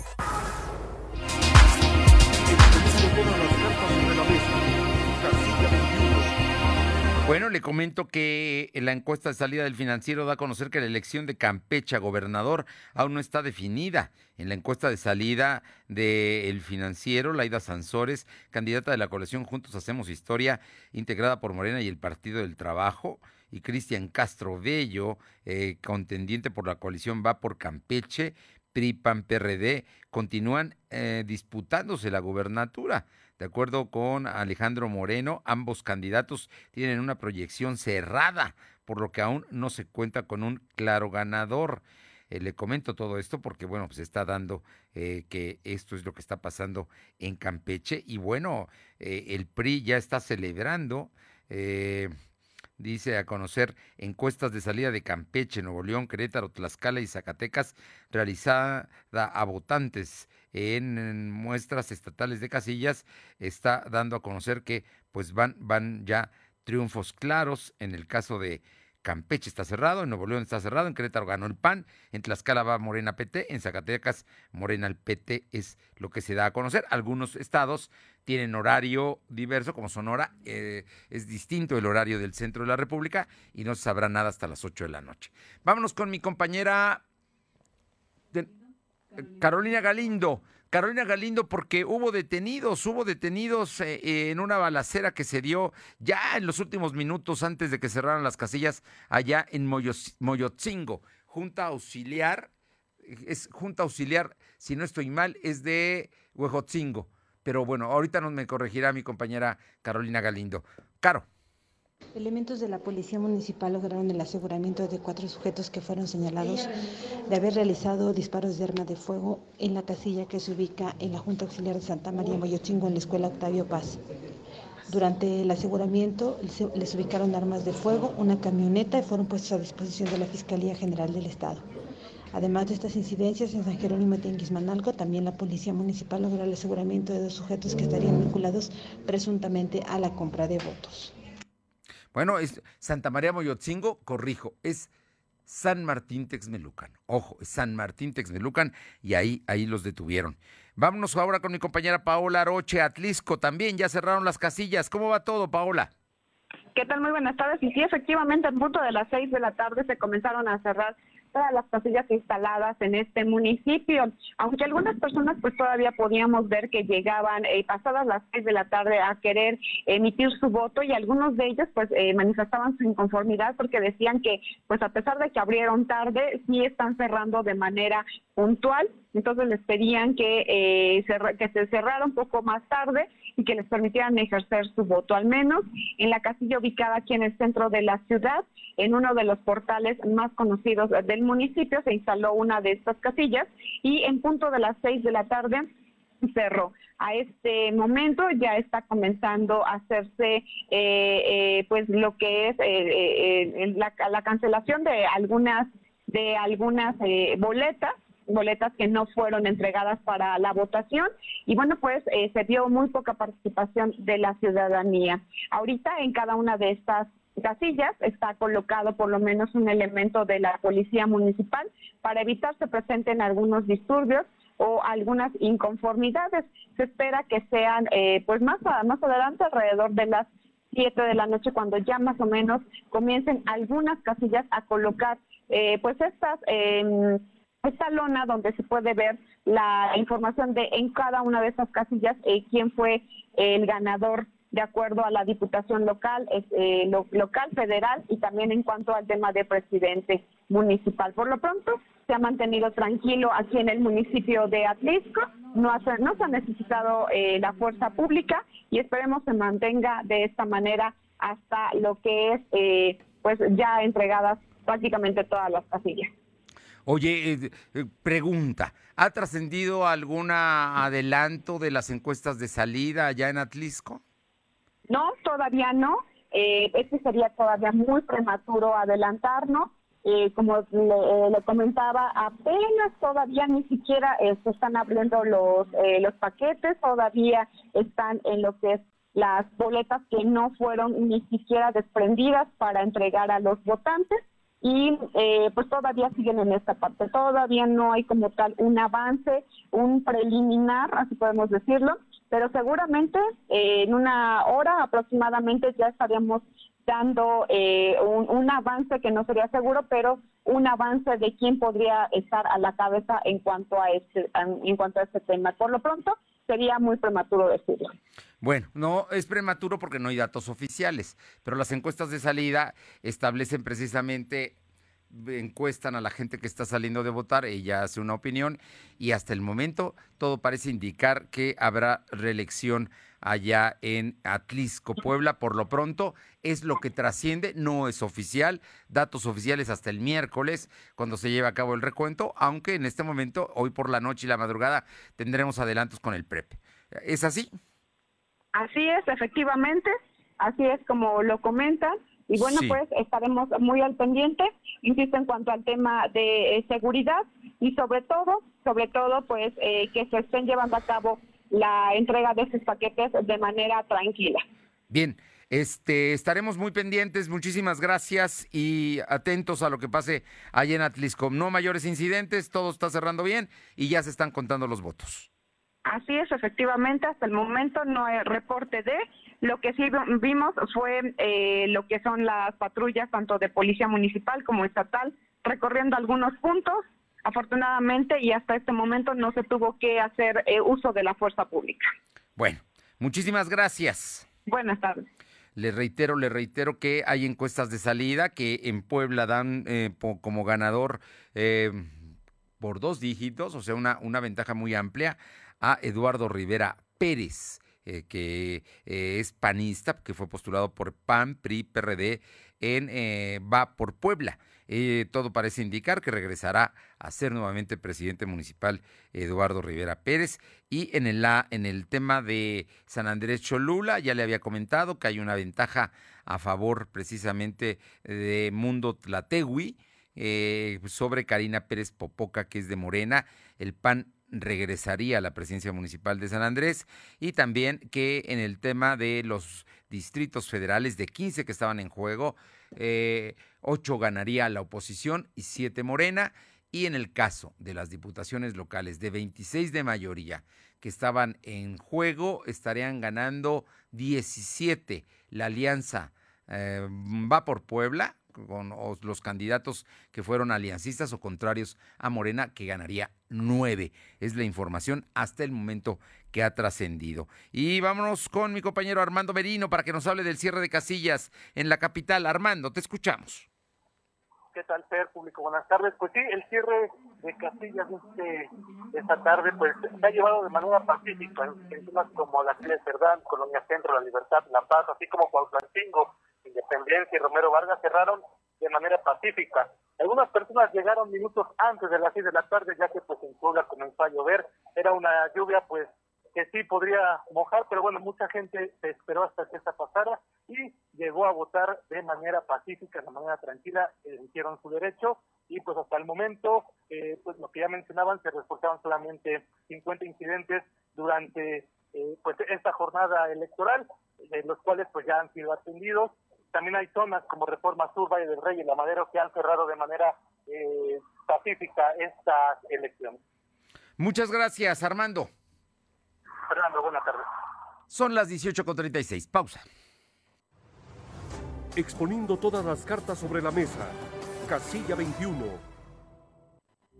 Bueno, le comento que la encuesta de salida del financiero da a conocer que la elección de Campeche a gobernador aún no está definida. En la encuesta de salida del financiero, Laida Sansores, candidata de la coalición Juntos Hacemos Historia, integrada por Morena y el Partido del Trabajo, y Cristian Castro Bello, eh, contendiente por la coalición Va por Campeche, PRI, PAN, PRD, continúan eh, disputándose la gubernatura. De acuerdo con Alejandro Moreno, ambos candidatos tienen una proyección cerrada, por lo que aún no se cuenta con un claro ganador. Eh, le comento todo esto porque, bueno, pues está dando que esto es lo que está pasando en Campeche. Y bueno, el PRI ya está celebrando dice a conocer encuestas de salida de Campeche, Nuevo León, Querétaro, Tlaxcala y Zacatecas, realizada a votantes en muestras estatales de casillas, está dando a conocer que pues van, van ya triunfos claros en el caso de Campeche está cerrado, en Nuevo León está cerrado, en Querétaro ganó el PAN, en Tlaxcala va Morena PT, en Zacatecas Morena el PT es lo que se da a conocer. Algunos estados tienen horario diverso, como Sonora, eh, es distinto el horario del centro de la República y no se sabrá nada hasta las 8 de la noche. Vámonos con mi compañera Carolina Galindo. Carolina Galindo, porque hubo detenidos, hubo detenidos eh, en una balacera que se dio ya en los últimos minutos antes de que cerraran las casillas allá en Moyotzingo. Junta auxiliar, es Junta auxiliar, si no estoy mal, es de Huejotzingo. Pero bueno, ahorita nos me corregirá mi compañera Carolina Galindo. Caro. Elementos de la Policía Municipal lograron el aseguramiento de cuatro sujetos que fueron señalados de haber realizado disparos de arma de fuego en la casilla que se ubica en la Junta Auxiliar de Santa María Moyochingo en la Escuela Octavio Paz. Durante el aseguramiento les ubicaron armas de fuego, una camioneta y fueron puestas a disposición de la Fiscalía General del Estado. Además de estas incidencias, en San Jerónimo Tenguismanalco, también la Policía Municipal logró el aseguramiento de dos sujetos que estarían vinculados presuntamente a la compra de votos. Bueno, es Santa María Moyotzingo, corrijo, es San Martín Texmelucan. Ojo, es San Martín Texmelucan y ahí, ahí los detuvieron. Vámonos ahora con mi compañera Paola Roche, Atlisco. También ya cerraron las casillas. ¿Cómo va todo, Paola? ¿Qué tal? Muy buenas tardes. Y sí, efectivamente, al punto de las seis de la tarde se comenzaron a cerrar todas las casillas instaladas en este municipio, aunque algunas personas pues todavía podíamos ver que llegaban eh, pasadas las seis de la tarde a querer emitir su voto y algunos de ellos pues eh, manifestaban su inconformidad porque decían que pues a pesar de que abrieron tarde, sí están cerrando de manera puntual, entonces les pedían que, eh, que se cerrara un poco más tarde y que les permitieran ejercer su voto, al menos en la casilla ubicada aquí en el centro de la ciudad, en uno de los portales más conocidos del municipio, se instaló una de estas casillas y en punto de las seis de la tarde cerró. A este momento ya está comenzando a hacerse eh, eh, pues lo que es eh, la, la, cancelación de algunas de algunas boletas boletas que no fueron entregadas para la votación y bueno, pues eh, se vio muy poca participación de la ciudadanía. Ahorita en cada una de estas casillas está colocado por lo menos un elemento de la policía municipal para evitar se presenten algunos disturbios o algunas inconformidades. Se espera que sean eh, pues más, más adelante alrededor de las 7 de la noche cuando ya más o menos comiencen algunas casillas a colocar eh, pues estas eh, esta lona donde se puede ver la información de en cada una de esas casillas eh, quién fue el ganador de acuerdo a la diputación local, eh, local, federal y también en cuanto al tema de presidente municipal. Por lo pronto, se ha mantenido tranquilo aquí en el municipio de Atlisco, no, no se ha necesitado eh, la fuerza pública y esperemos se mantenga de esta manera hasta lo que es eh, pues ya entregadas prácticamente todas las casillas. Oye, eh, eh, pregunta, ¿ha trascendido algún adelanto de las encuestas de salida allá en Atlisco? No, todavía no. Eh, este sería todavía muy prematuro adelantarnos. Eh, como le, comentaba, apenas todavía ni siquiera se están abriendo los, los paquetes, todavía están en lo que es las boletas que no fueron ni siquiera desprendidas para entregar a los votantes y eh, pues todavía siguen en esta parte, todavía no hay como tal un avance, un preliminar, así podemos decirlo, pero seguramente eh, en una hora aproximadamente ya estaríamos dando eh, un, avance que no sería seguro, pero un avance de quién podría estar a la cabeza en cuanto a este en cuanto a este tema. Por lo pronto sería muy prematuro decirlo. Bueno, no es prematuro porque no hay datos oficiales, pero las encuestas de salida establecen precisamente encuestan a la gente que está saliendo de votar, ella hace una opinión y hasta el momento todo parece indicar que habrá reelección allá en Atlisco, Puebla. Por lo pronto es lo que trasciende, no es oficial, datos oficiales hasta el miércoles cuando se lleve a cabo el recuento, aunque en este momento, hoy por la noche y la madrugada, tendremos adelantos con el PREP. ¿Es así? Así es, efectivamente, así es como lo comentan. Y bueno, pues estaremos muy al pendiente, insisto, en cuanto al tema de eh, seguridad y sobre todo, sobre todo, pues eh, que se estén llevando a cabo la entrega de esos paquetes de manera tranquila. Bien, este, estaremos muy pendientes, muchísimas gracias y atentos a lo que pase allá en Atlisco. No mayores incidentes, todo está cerrando bien y ya se están contando los votos. Así es, efectivamente, hasta el momento no hay reporte de. Lo que sí vimos fue eh, lo que son las patrullas, tanto de policía municipal como estatal, recorriendo algunos puntos. Afortunadamente, y hasta este momento no se tuvo que hacer eh, uso de la fuerza pública. Bueno, muchísimas gracias. Buenas tardes. Le reitero, le reitero que hay encuestas de salida que en Puebla dan eh, como ganador por dos dígitos, o sea, una, una ventaja muy amplia a Eduardo Rivera Pérez. Eh, que eh, es panista, que fue postulado por PAN, PRI, PRD, en, eh, va por Puebla. Eh, todo parece indicar que regresará a ser nuevamente presidente municipal Eduardo Rivera Pérez. Y en el, en el tema de San Andrés Cholula, ya le había comentado que hay una ventaja a favor precisamente de Mundo Tlategui eh, sobre Karina Pérez Popoca, que es de Morena. El PAN regresaría a la presidencia municipal de San Andrés y también que en el tema de los distritos federales de 15 que estaban en juego, eh, 8 ganaría la oposición y 7 Morena. Y en el caso de las diputaciones locales de 26 de mayoría que estaban en juego, estarían ganando 17. La alianza eh, va por Puebla, con los candidatos que fueron aliancistas o contrarios a Morena, que ganaría nueve. Es la información hasta el momento que ha trascendido. Y vámonos con mi compañero Armando Merino para que nos hable del cierre de casillas en la capital. Armando, te escuchamos. ¿Qué tal, Fer? Público, buenas tardes. Pues sí, el cierre de casillas este, esta tarde pues se ha llevado de manera pacífica en zonas como la de Cerdán, Colonia Centro, La Libertad, La Paz, así como Cuautlancingo, Independencia y Romero Vargas cerraron de manera pacífica. Algunas personas llegaron minutos antes de las seis de la tarde, ya que pues en Puebla comenzó a llover. Era una lluvia pues que sí podría mojar, pero bueno, mucha gente se esperó hasta que esta pasara y llegó a votar de manera pacífica, de manera tranquila, hicieron su derecho y pues hasta el momento, eh, pues lo que ya mencionaban, se reportaban solamente 50 incidentes durante eh, pues esta jornada electoral, de los cuales pues ya han sido atendidos también hay zonas como Reforma Sur, Valle del Rey y La Madero que han cerrado de manera eh, pacífica estas elecciones. Muchas gracias, Armando. Fernando, buenas tardes. Son las 18.36. Pausa. Exponiendo todas las cartas sobre la mesa. Casilla 21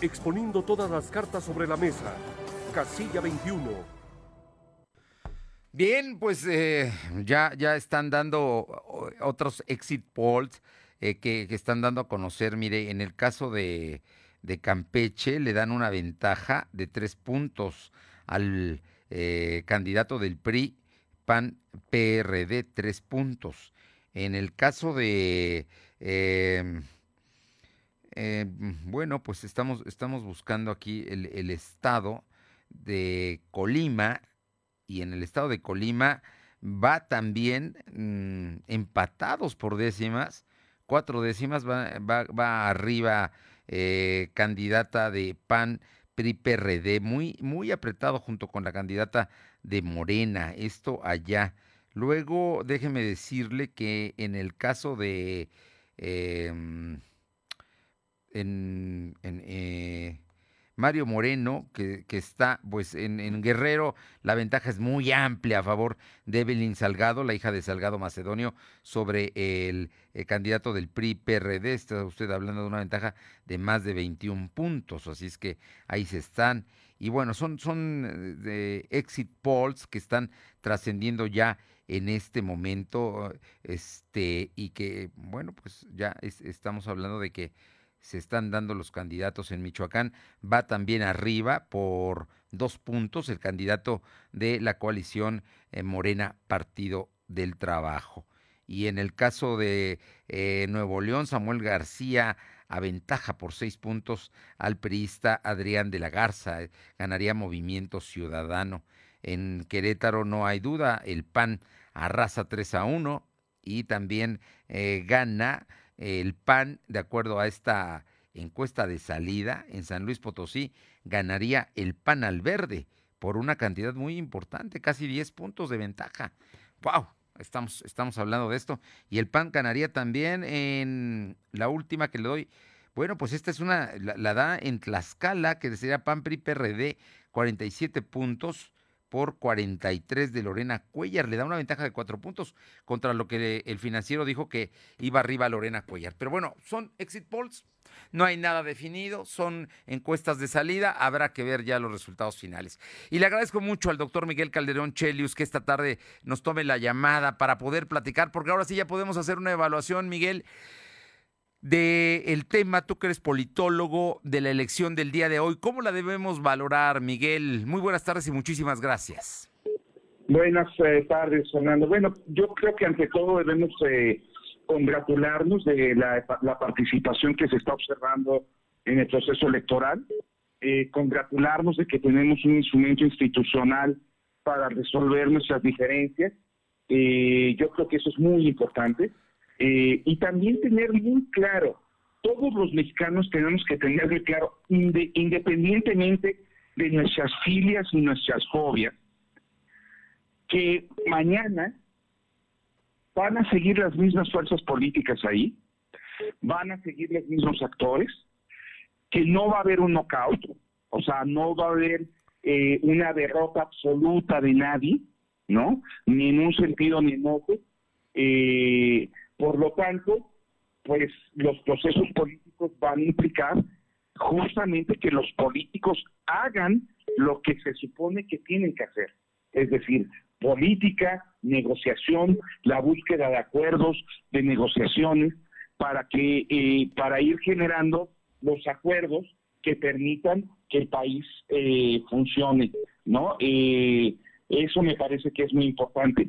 exponiendo todas las cartas sobre la mesa. Casilla 21. Bien, pues eh, ya, ya están dando otros exit polls eh, que, están dando a conocer. Mire, en el caso de, Campeche le dan una ventaja de tres puntos al eh, candidato del PRI, PAN PRD, tres puntos. En el caso de eh, bueno, pues estamos, estamos buscando aquí el, estado de Colima y en el estado de Colima va también mm, empatados por décimas, cuatro décimas, va, va, arriba eh, candidata de PAN PRI PRD, muy, muy apretado junto con la candidata de Morena, esto allá. Luego, déjeme decirle que en el caso de... Em, en, eh, Mario Moreno, que, está pues en, Guerrero, la ventaja es muy amplia a favor de Evelyn Salgado, la hija de Salgado Macedonio, sobre el, candidato del PRI-PRD. Está usted hablando de una ventaja de más de 21 puntos, así es que ahí se están. Y bueno, son, son eh, exit polls que están trascendiendo ya en este momento, este, y que, bueno, pues ya estamos hablando de que se están dando los candidatos en Michoacán. Va también arriba por dos puntos el candidato de la coalición eh, Morena Partido del Trabajo. Y en el caso de eh, Nuevo León, Samuel García aventaja por seis puntos al priista Adrián de la Garza. Eh, ganaría Movimiento Ciudadano. En Querétaro no hay duda, el PAN arrasa 3 a 1 y también gana el PAN, de acuerdo a esta encuesta de salida, en San Luis Potosí ganaría el PAN al verde por una cantidad muy importante, casi 10 puntos de ventaja. ¡Wow! Estamos, estamos hablando de esto. Y el PAN ganaría también en la última que le doy. Bueno, pues esta es una, la, da en Tlaxcala, que sería PAN PRI PRD, 47 puntos por 43 de Lorena Cuellar. Le da una ventaja de cuatro puntos contra lo que el financiero dijo que iba arriba Lorena Cuellar. Pero bueno, son exit polls, no hay nada definido, son encuestas de salida, habrá que ver ya los resultados finales. Y le agradezco mucho al doctor Miguel Calderón Chelius que esta tarde nos tome la llamada para poder platicar, porque ahora sí ya podemos hacer una evaluación, Miguel del el tema, tú que eres politólogo de la elección del día de hoy. ¿Cómo la debemos valorar, Miguel? Muy buenas tardes y muchísimas gracias. Buenas eh, tardes, Fernando. Bueno, yo creo que ante todo debemos eh, congratularnos de la, participación que se está observando en el proceso electoral, eh, congratularnos de que tenemos un instrumento institucional para resolver nuestras diferencias. yo creo que eso es muy importante. Eh, y también tener muy claro, todos los mexicanos tenemos que tener muy claro, independientemente de nuestras filias y nuestras fobias, que mañana van a seguir las mismas fuerzas políticas ahí, van a seguir los mismos actores, que no va a haber un knockout, o sea, no va a haber eh, una derrota absoluta de nadie, ¿no? Ni en un sentido ni en otro. Eh, por lo tanto, pues los procesos políticos van a implicar justamente que los políticos hagan lo que se supone que tienen que hacer, es decir, política, negociación, la búsqueda de acuerdos, de negociaciones, para que eh, para ir generando los acuerdos que permitan que el país eh, funcione, ¿no? Eh, eso me parece que es muy importante.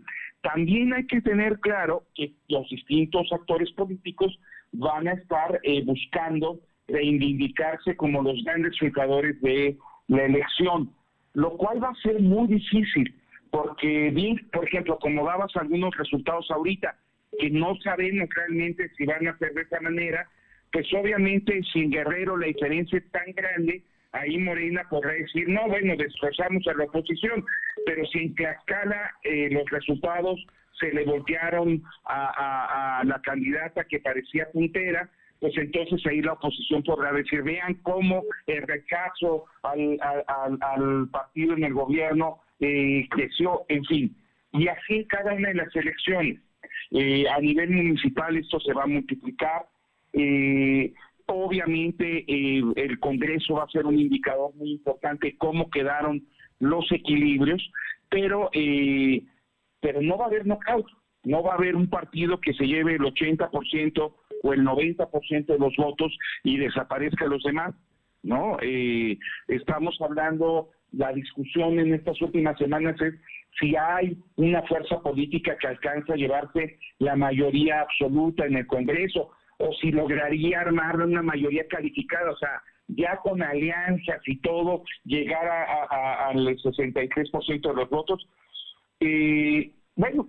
También hay que tener claro que los distintos actores políticos van a estar eh, buscando reivindicarse como los grandes jugadores de la elección, lo cual va a ser muy difícil, porque bien, por ejemplo, como dabas algunos resultados ahorita, que no sabemos realmente si van a ser de esa manera, pues obviamente sin Guerrero la diferencia es tan grande ahí Morena podrá decir, no, bueno, destrozamos a la oposición, pero si en Tlaxcala eh, los resultados se le voltearon a, la candidata que parecía puntera, pues entonces ahí la oposición podrá decir, vean cómo el rechazo al, al, partido en el gobierno eh, creció, en fin. Y así cada una de las elecciones. Eh, a nivel municipal esto se va a multiplicar. Eh, Obviamente eh, el Congreso va a ser un indicador muy importante cómo quedaron los equilibrios, pero, eh, pero no va a haber knockout, no va a haber un partido que se lleve el 80% o el 90% de los votos y desaparezca los demás, ¿no? Eh, estamos hablando, la discusión en estas últimas semanas es si hay una fuerza política que alcanza a llevarse la mayoría absoluta en el Congreso o si lograría armar una mayoría calificada, o sea, ya con alianzas y todo, llegar a, al 63% de los votos. Eh, bueno,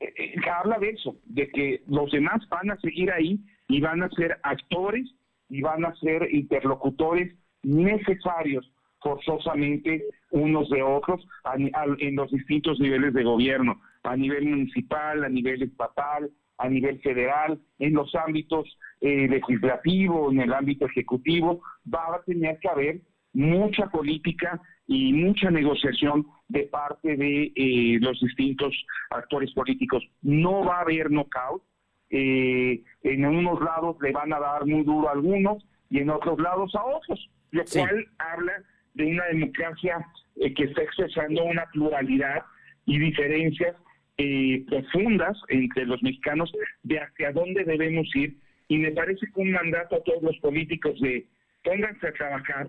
eh, habla de eso, de que los demás van a seguir ahí y van a ser actores y van a ser interlocutores necesarios forzosamente unos de otros en los distintos niveles de gobierno, a nivel municipal, a nivel estatal, a nivel federal, en los ámbitos eh, legislativos, en el ámbito ejecutivo, va a tener que haber mucha política y mucha negociación de parte de eh, los distintos actores políticos. No va a haber knockout. Eh, en unos lados le van a dar muy duro a algunos y en otros lados a otros, lo cual habla de una democracia que está expresando una pluralidad y diferencias eh, profundas entre los mexicanos de hacia dónde debemos ir y me parece que un mandato a todos los políticos de pónganse a trabajar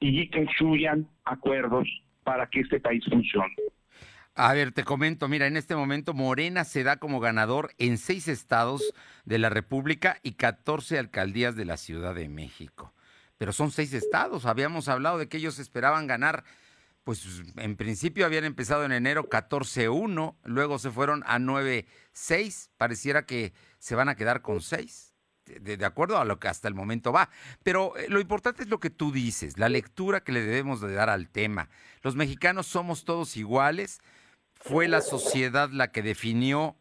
y construyan acuerdos para que este país funcione. A ver, te comento, mira, en este momento Morena se da como ganador en seis estados de la República y 14 alcaldías de la Ciudad de México. Pero son seis estados, habíamos hablado de que ellos esperaban ganar, pues en principio habían empezado en enero 14-1, luego se fueron a 9-6, pareciera que se van a quedar con seis. De, de, acuerdo a lo que hasta el momento va. Pero eh, lo importante es lo que tú dices, la lectura que le debemos de dar al tema. Los mexicanos somos todos iguales, fue la sociedad la que definió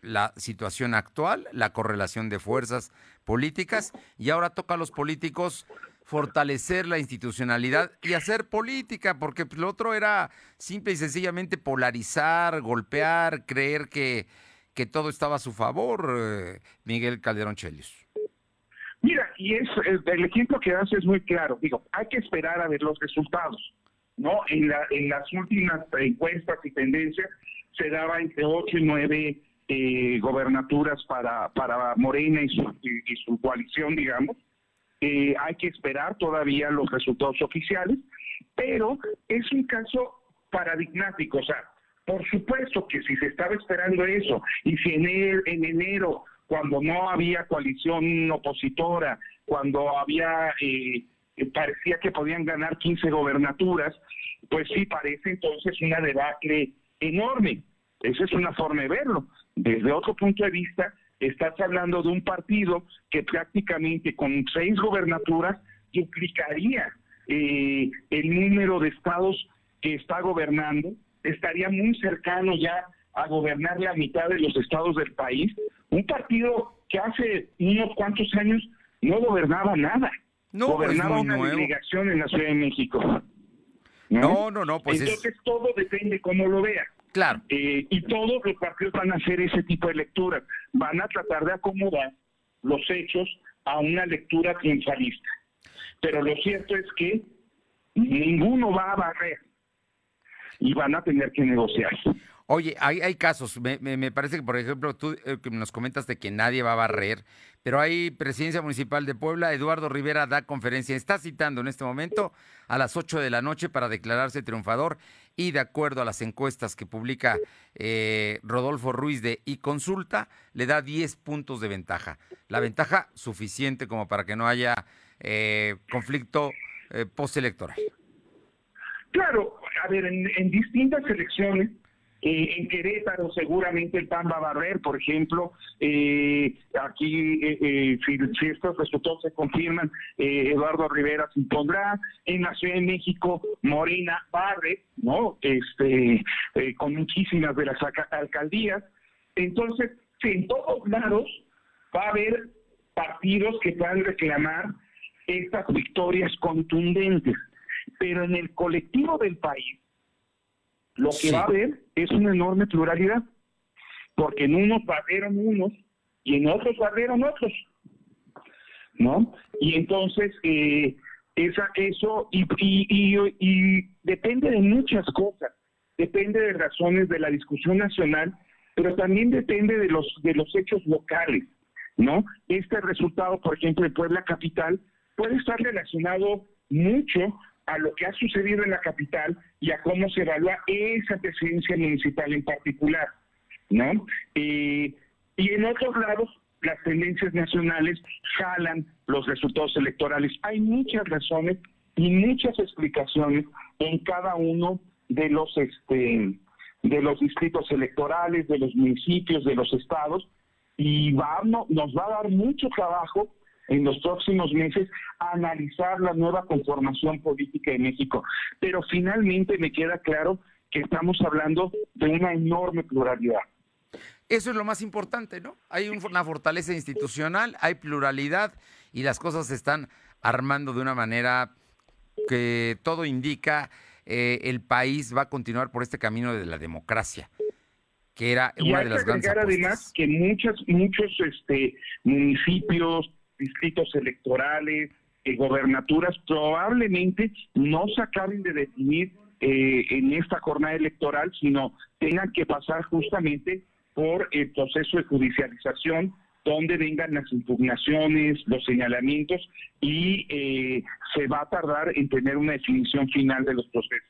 la situación actual, la correlación de fuerzas políticas, y ahora toca a los políticos fortalecer la institucionalidad y hacer política, porque pues, lo otro era simple y sencillamente polarizar, golpear, creer que, que todo estaba a su favor, eh, Miguel Calderón Chelios. Mira, y es el ejemplo que das es muy claro. Digo, hay que esperar a ver los resultados. ¿no? En, la, en las últimas encuestas y tendencias se daba entre 8 y 9 eh, gobernaturas para, para Morena y su, y, su coalición, digamos. Eh, hay que esperar todavía los resultados oficiales, pero es un caso paradigmático, o sea, por supuesto que si se estaba esperando eso y si en, el, en enero, cuando no había coalición opositora, cuando había eh, parecía que podían ganar 15 gobernaturas, pues sí parece entonces una debacle enorme. Esa es una forma de verlo. Desde otro punto de vista, estás hablando de un partido que prácticamente con seis gobernaturas duplicaría eh, el número de estados que está gobernando, estaría muy cercano ya a gobernar la mitad de los estados del país. Un partido que hace unos cuantos años no gobernaba nada. No, gobernaba es una nuevo. delegación en la Ciudad de México. No, no, no, pues Entonces todo depende cómo lo vea. Claro. Eh, y todos los partidos van a hacer ese tipo de lectura. Van a tratar de acomodar los hechos a una lectura triunfalista. Pero lo cierto es que ninguno va a barrer y van a tener que negociar. Oye, hay, hay casos, me, me, parece que por ejemplo tú eh, nos comentas de que nadie va a barrer, pero hay presidencia municipal de Puebla, Eduardo Rivera da conferencia, está citando en este momento a las 8 de la noche para declararse triunfador y de acuerdo a las encuestas que publica eh, Rodolfo Ruiz de y Consulta, le da 10 puntos de ventaja. La ventaja suficiente como para que no haya eh, conflicto eh, postelectoral. Claro, a ver, en distintas elecciones, eh, en Querétaro seguramente el PAN va a barrer, por ejemplo, eh, aquí eh, si, si, estos resultados se confirman, Eduardo Rivera se impondrá, en la Ciudad de México Morena barre, ¿no? Este, con muchísimas de las alcaldías, entonces en todos lados va a haber partidos que puedan reclamar estas victorias contundentes, pero en el colectivo del país lo que sí. va a haber es una enorme pluralidad, porque en unos barrieron unos y en otros barrieron otros, ¿no? Y entonces, eh, esa, eso, y, y, y, y depende de muchas cosas, depende de razones de la discusión nacional, pero también depende de los, de los hechos locales, ¿no? Este resultado, por ejemplo, en Puebla Capital, puede estar relacionado mucho a lo que ha sucedido en la capital y a cómo se evalúa esa presidencia municipal en particular, ¿no? Eh, y en otros lados, las tendencias nacionales jalan los resultados electorales. Hay muchas razones y muchas explicaciones en cada uno de los este de los distritos electorales, de los municipios, de los estados, y va, no, nos va a dar mucho trabajo en los próximos meses analizar la nueva conformación política de México. Pero finalmente me queda claro que estamos hablando de una enorme pluralidad. Eso es lo más importante, ¿no? Hay una fortaleza institucional, hay pluralidad y las cosas se están armando de una manera que todo indica eh, el país va a continuar por este camino de la democracia que era y una hay de las que grandes además que muchos muchos este municipios distritos electorales eh, gobernaturas probablemente no se acaben de definir eh, en esta jornada electoral sino tengan que pasar justamente por el proceso de judicialización donde vengan las impugnaciones, los señalamientos y eh, se va a tardar en tener una definición final de los procesos.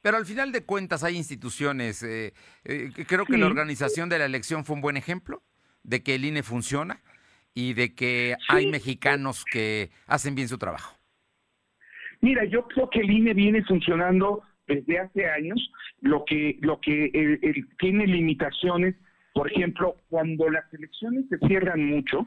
Pero al final de cuentas hay instituciones. eh, eh, creo que la organización de la elección fue un buen ejemplo de que el INE funciona y de que hay mexicanos que hacen bien su trabajo. Mira, yo creo que el INE viene funcionando desde hace años, lo que, lo que eh, tiene limitaciones, por ejemplo, cuando las elecciones se cierran mucho,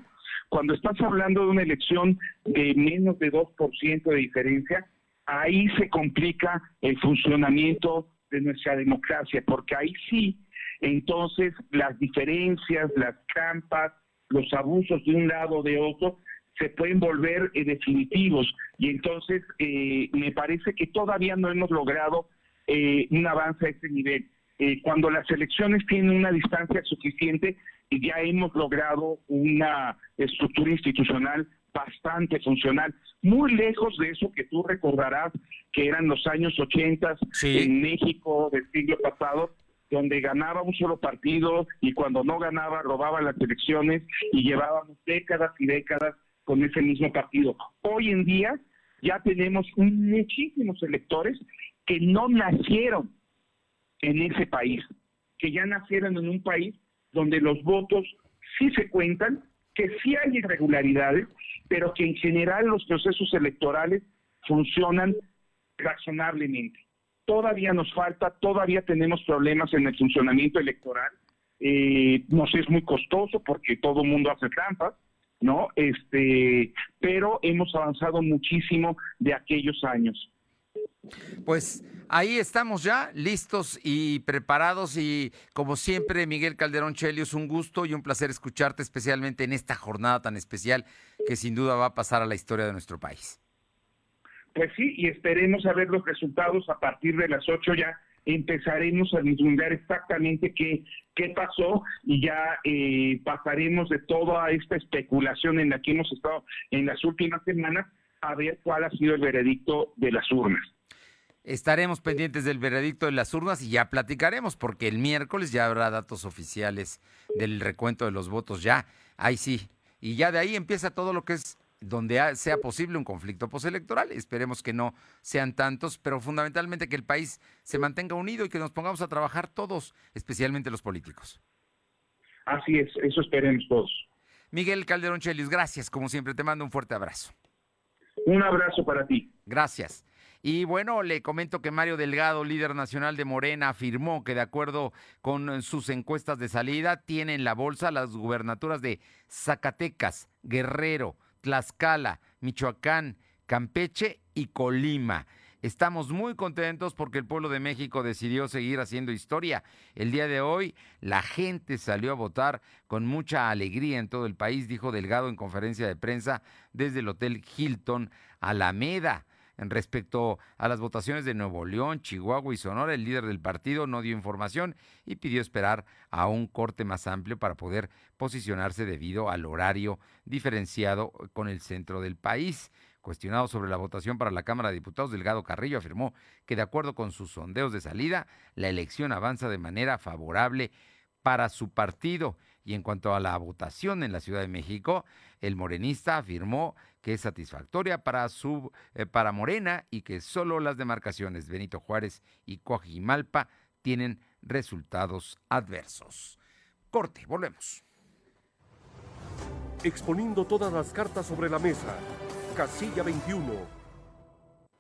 cuando estás hablando de una elección de menos de 2% de diferencia, ahí se complica el funcionamiento de nuestra democracia, porque ahí sí, entonces las diferencias, las trampas, los abusos de un lado o de otro se pueden volver eh, definitivos y entonces eh, me parece que todavía no hemos logrado eh, un avance a ese nivel. Eh, cuando las elecciones tienen una distancia suficiente y ya hemos logrado una estructura institucional bastante funcional, muy lejos de eso que tú recordarás que eran los años 80 en México del siglo pasado, donde ganaba un solo partido y cuando no ganaba robaba las elecciones y llevábamos décadas y décadas con ese mismo partido. Hoy en día ya tenemos muchísimos electores que no nacieron en ese país, que ya nacieron en un país donde los votos sí se cuentan, que sí hay irregularidades, pero que en general los procesos electorales funcionan razonablemente. Todavía nos falta, todavía tenemos problemas en el funcionamiento electoral. Eh, nos es muy costoso porque todo mundo hace trampas, ¿no? Este, pero hemos avanzado muchísimo de aquellos años. Pues ahí estamos ya, listos y preparados y como siempre, Miguel Calderón Chelios, un gusto y un placer escucharte, especialmente en esta jornada tan especial que sin duda va a pasar a la historia de nuestro país. Pues sí, y esperemos a ver los resultados a partir de las 8 ya empezaremos a vislumbrar exactamente qué, qué pasó y ya eh, pasaremos de toda esta especulación en la que hemos estado en las últimas semanas a ver cuál ha sido el veredicto de las urnas. Estaremos pendientes del veredicto de las urnas y ya platicaremos, porque el miércoles ya habrá datos oficiales del recuento de los votos. Ya, ahí sí. Y ya de ahí empieza todo lo que es donde sea posible un conflicto postelectoral. Esperemos que no sean tantos, pero fundamentalmente que el país se mantenga unido y que nos pongamos a trabajar todos, especialmente los políticos. Así es, eso esperemos todos. Miguel Calderón Chelius, gracias. Como siempre, te mando un fuerte abrazo. Un abrazo para ti. Gracias. Y bueno, le comento que Mario Delgado, líder nacional de Morena, afirmó que de acuerdo con sus encuestas de salida, tiene en la bolsa las gubernaturas de Zacatecas, Guerrero, Tlaxcala, Michoacán, Campeche y Colima. Estamos muy contentos porque el pueblo de México decidió seguir haciendo historia. El día de hoy la gente salió a votar con mucha alegría en todo el país, dijo Delgado en conferencia de prensa desde el Hotel Hilton Alameda. Respecto a las votaciones de Nuevo León, Chihuahua y Sonora, el líder del partido no dio información y pidió esperar a un corte más amplio para poder posicionarse debido al horario diferenciado con el centro del país. Cuestionado sobre la votación para la Cámara de Diputados, Delgado Carrillo afirmó que de acuerdo con sus sondeos de salida, la elección avanza de manera favorable para su partido. Y en cuanto a la votación en la Ciudad de México, el morenista afirmó que es satisfactoria para su eh, para Morena y que solo las demarcaciones Benito Juárez y Coajimalpa tienen resultados adversos. Corte, volvemos. Exponiendo todas las cartas sobre la mesa. Casilla 21.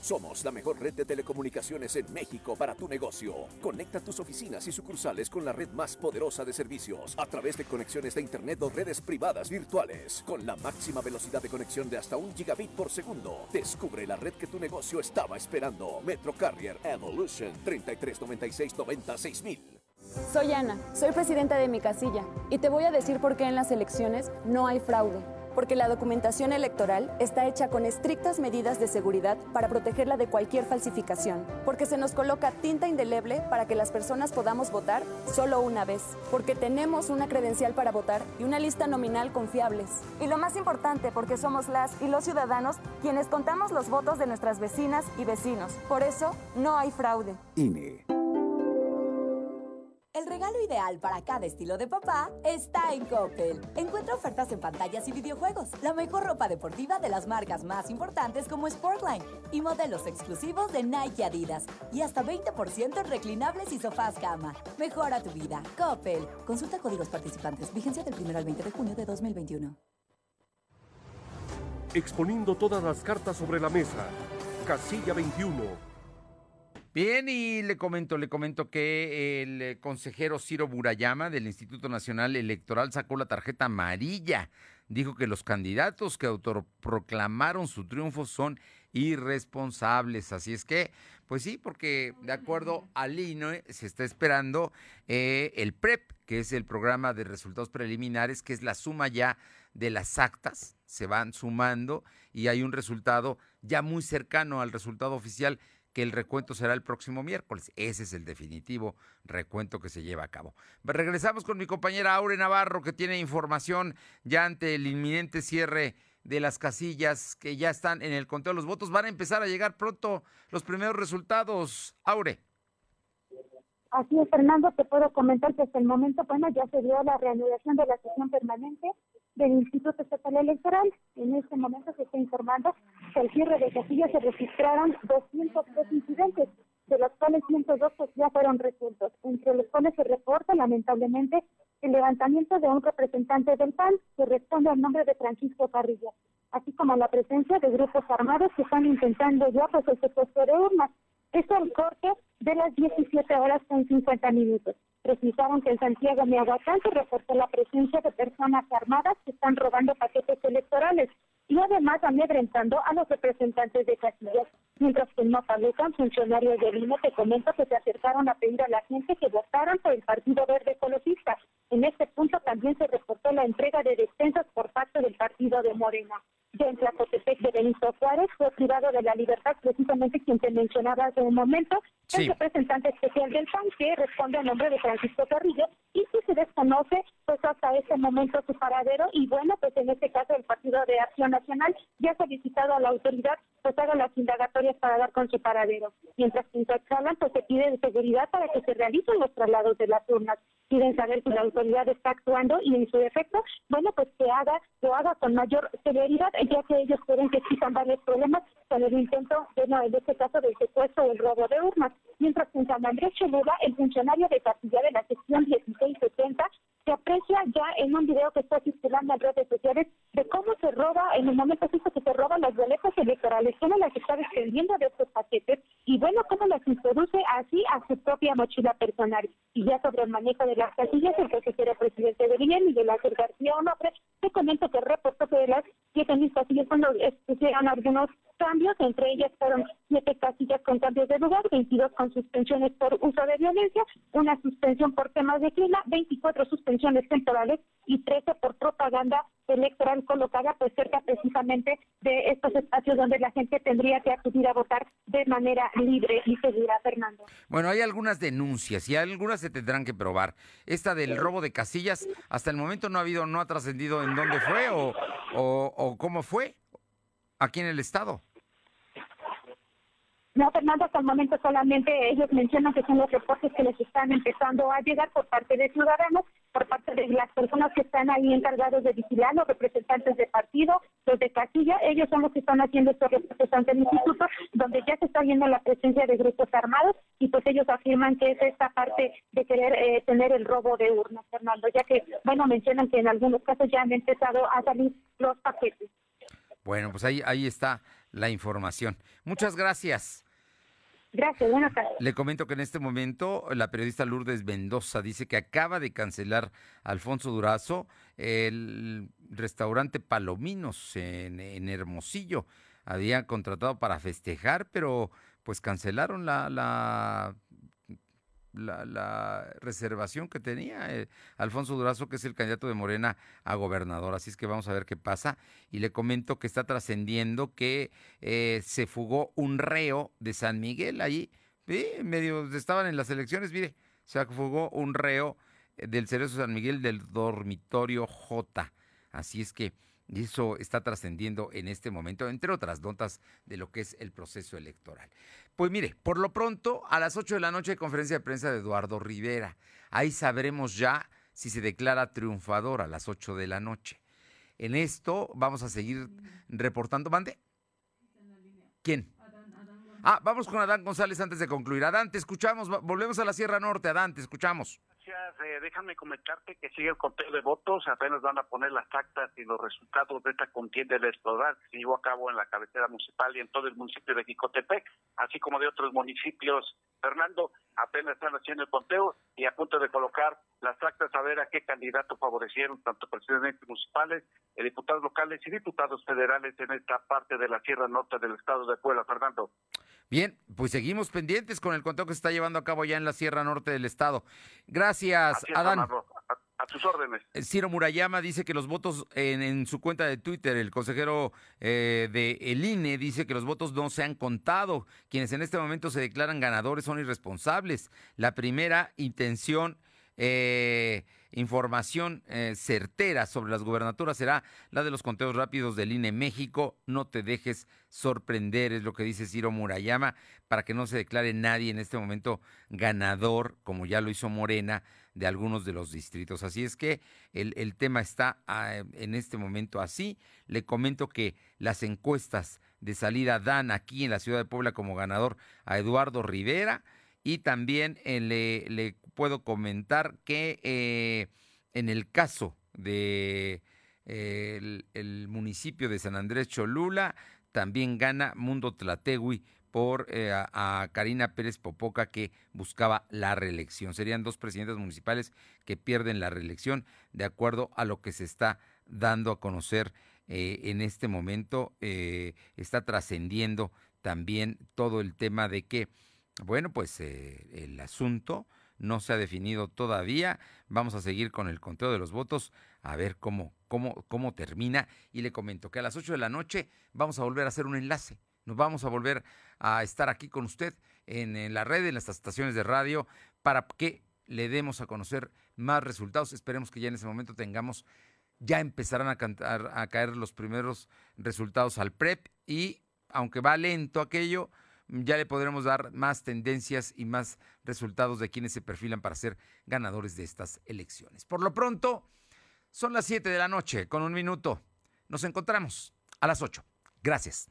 Somos la mejor red de telecomunicaciones en México para tu negocio. Conecta tus oficinas y sucursales con la red más poderosa de servicios a través de conexiones de Internet o redes privadas virtuales con la máxima velocidad de conexión de hasta un gigabit por segundo. Descubre la red que tu negocio estaba esperando. Metro Carrier Evolution 3396 90 6000. Soy Ana, soy presidenta de mi casilla y te voy a decir por qué en las elecciones no hay fraude. Porque la documentación electoral está hecha con estrictas medidas de seguridad para protegerla de cualquier falsificación. Porque se nos coloca tinta indeleble para que las personas podamos votar solo una vez. Porque tenemos una credencial para votar y una lista nominal confiables. Y lo más importante, porque somos las y los ciudadanos quienes contamos los votos de nuestras vecinas y vecinos. Por eso, no hay fraude. INE. El regalo ideal para cada estilo de papá está en Coppel. Encuentra ofertas en pantallas y videojuegos, la mejor ropa deportiva de las marcas más importantes como Sportline y modelos exclusivos de Nike y Adidas y hasta 20% en reclinables y sofás cama. Mejora tu vida. Coppel. Consulta códigos participantes. Vigencia del 1 al 20 de junio de 2021. Exponiendo todas las cartas sobre la mesa. Casilla 21. Bien, y le comento, le comento que el eh, consejero Ciro Burayama del Instituto Nacional Electoral sacó la tarjeta amarilla. Dijo que los candidatos que autoproclamaron su triunfo son irresponsables. Así es que, pues sí, porque de acuerdo al INE se está esperando eh, el PREP, que es el programa de resultados preliminares, que es la suma ya de las actas, se van sumando y hay un resultado ya muy cercano al resultado oficial que el recuento será el próximo miércoles. Ese es el definitivo recuento que se lleva a cabo. Regresamos con mi compañera Aure Navarro, que tiene información ya ante el inminente cierre de las casillas que ya están en el conteo de los votos. Van a empezar a llegar pronto los primeros resultados. Aure. Así es, Fernando, te puedo comentar que hasta el momento, bueno, ya se dio la reanudación de la sesión permanente del Instituto Estatal Electoral. En este momento se está informando que al cierre de casillas se registraron 203 incidentes, de los cuales 102 pues, ya fueron resueltos, entre los cuales se reporta lamentablemente el levantamiento de un representante del PAN que responde al nombre de Francisco Carrillo, así como la presencia de grupos armados que están intentando ya pues el secuestro de urnas. Esto al corte de las 17 horas con 50 minutos. Precisaron que en Santiago Miahuacán se reportó la presencia de personas armadas que están robando paquetes electorales y además amedrentando a los representantes de Casillas. Mientras que en Mapalucan, funcionarios del INE te comento que se acercaron a pedir a la gente que votaran por el Partido Verde Ecologista. En este punto también se reportó la entrega de despensas por parte del Partido de Morena. Ya en Tlacotepec de Benito Juárez fue privado de la libertad precisamente quien te mencionaba hace un momento, el representante especial del PAN que responde a nombre de Francisco Carrillo y que se desconoce pues hasta ese momento su paradero y bueno pues en este caso el Partido de Acción Nacional ya ha solicitado a la autoridad pues haga las indagatorias para dar con su paradero. Mientras que en pues se pide de seguridad para que se realicen los traslados de las urnas. Piden saber si la autoridad está actuando y en su defecto, bueno pues que haga, lo haga con mayor celeridad ya que ellos creen que existan varios problemas con el intento, bueno, en este caso del secuestro o el robo de urnas. Mientras que en San Andrés Cholula, el funcionario de Castilla de la sección 1670 se aprecia ya en un video que está circulando en redes sociales de cómo se roba, en el momento justo que se roban las boletas electorales, cómo las está desprendiendo de estos paquetes y bueno, cómo las introduce así a su propia mochila personal. Y ya sobre el manejo de las casillas, el consejero presidente de y Miguel Ángel García Onofre, te comento que reportó que de las siete mil casillas cuando hicieron algunos cambios, entre ellas fueron siete casillas con cambios de lugar, 22 con suspensiones por uso de violencia, una suspensión por temas de clima, 24 suspensiones temporales y 13 por propaganda electoral colocada pues cerca precisamente de estos espacios donde la gente tendría que acudir a votar de manera libre y segura, Fernando. Bueno, hay algunas denuncias y algunas se tendrán que probar. Esta del robo de casillas, hasta el momento no ha habido, no ha trascendido en dónde fue o, o, o cómo fue aquí en el estado. No, Fernando, hasta el momento solamente ellos mencionan que son los reportes que les están empezando a llegar por parte de ciudadanos, por parte de las personas que están ahí encargados de vigilar, los representantes de partido, los de casilla, ellos son los que están haciendo estos reportes ante el instituto, donde ya se está viendo la presencia de grupos armados y pues ellos afirman que es esta parte de querer eh, tener el robo de urnas, Fernando, ya que, bueno, mencionan que en algunos casos ya han empezado a salir los paquetes. Bueno, pues ahí, ahí está la información. Muchas gracias. Gracias, buenas tardes. Le comento que en este momento la periodista Lourdes Mendoza dice que acaba de cancelar Alfonso Durazo el restaurante Palominos en, en Hermosillo. Había contratado para festejar, pero pues cancelaron la, la la, reservación que tenía eh, Alfonso Durazo, que es el candidato de Morena a gobernador. Así es que vamos a ver qué pasa. Y le comento que está trascendiendo que eh, se fugó un reo de San Miguel allí. Sí, medio estaban en las elecciones, mire, se fugó un reo eh, del Cerezo San Miguel del dormitorio J. Así es que eso está trascendiendo en este momento, entre otras notas de lo que es el proceso electoral. Pues mire, por lo pronto, a las 8 de la noche hay conferencia de prensa de Eduardo Rivera. Ahí sabremos ya si se declara triunfador a las 8 de la noche. En esto vamos a seguir reportando. ¿Mande? ¿Quién? Ah, vamos con Adán González antes de concluir. Adán, te escuchamos. Volvemos a la Sierra Norte. Adán, te escuchamos. Gracias. Eh, déjame comentarte que sigue el conteo de votos. Apenas van a poner las actas y los resultados de esta contienda electoral que se llevó a cabo en la cabecera municipal y en todo el municipio de Jicotepec, así como de otros municipios. Fernando, apenas están haciendo el conteo y a punto de colocar las actas a ver a qué candidato favorecieron tanto presidentes municipales, eh, diputados locales y diputados federales en esta parte de la Sierra Norte del estado de Puebla. Fernando. Bien, pues seguimos pendientes con el conteo que se está llevando a cabo ya en la Sierra Norte del estado. Gracias, Adán. A, tus órdenes. Eh, Ciro Murayama dice que los votos en, su cuenta de Twitter, el consejero eh, de el INE dice que los votos no se han contado. Quienes en este momento se declaran ganadores son irresponsables. La primera intención eh, información eh, certera sobre las gubernaturas será la de los conteos rápidos del INE México. No te dejes sorprender, es lo que dice Ciro Murayama, para que no se declare nadie en este momento ganador, como ya lo hizo Morena, de algunos de los distritos. Así es que el, el tema está ah, en este momento así. Le comento que las encuestas de salida dan aquí en la ciudad de Puebla como ganador a Eduardo Rivera y también eh, le, puedo comentar que eh, en el caso de eh, el, municipio de San Andrés Cholula, también gana Mundo Tlategui por a, a, Karina Pérez Popoca que buscaba la reelección. Serían dos presidentes municipales que pierden la reelección de acuerdo a lo que se está dando a conocer en este momento. está trascendiendo también todo el tema de que bueno, pues eh, el asunto no se ha definido todavía. Vamos a seguir con el conteo de los votos a ver cómo, cómo, cómo termina. Y le comento que a las 8 de la noche vamos a volver a hacer un enlace. Nos vamos a volver a estar aquí con usted en, en la red, en las estaciones de radio, para que le demos a conocer más resultados. Esperemos que ya en ese momento tengamos, ya empezarán a, cantar, a caer los primeros resultados al PREP y aunque va lento aquello, ya le podremos dar más tendencias y más resultados de quienes se perfilan para ser ganadores de estas elecciones. Por lo pronto, son las 7 de la noche con un minuto. Nos encontramos a las 8. Gracias.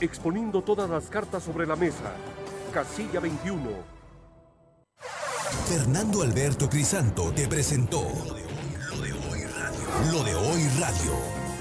Exponiendo todas las cartas sobre la mesa. Casilla 21. Fernando Alberto Crisanto te presentó lo de hoy radio. Lo de hoy radio.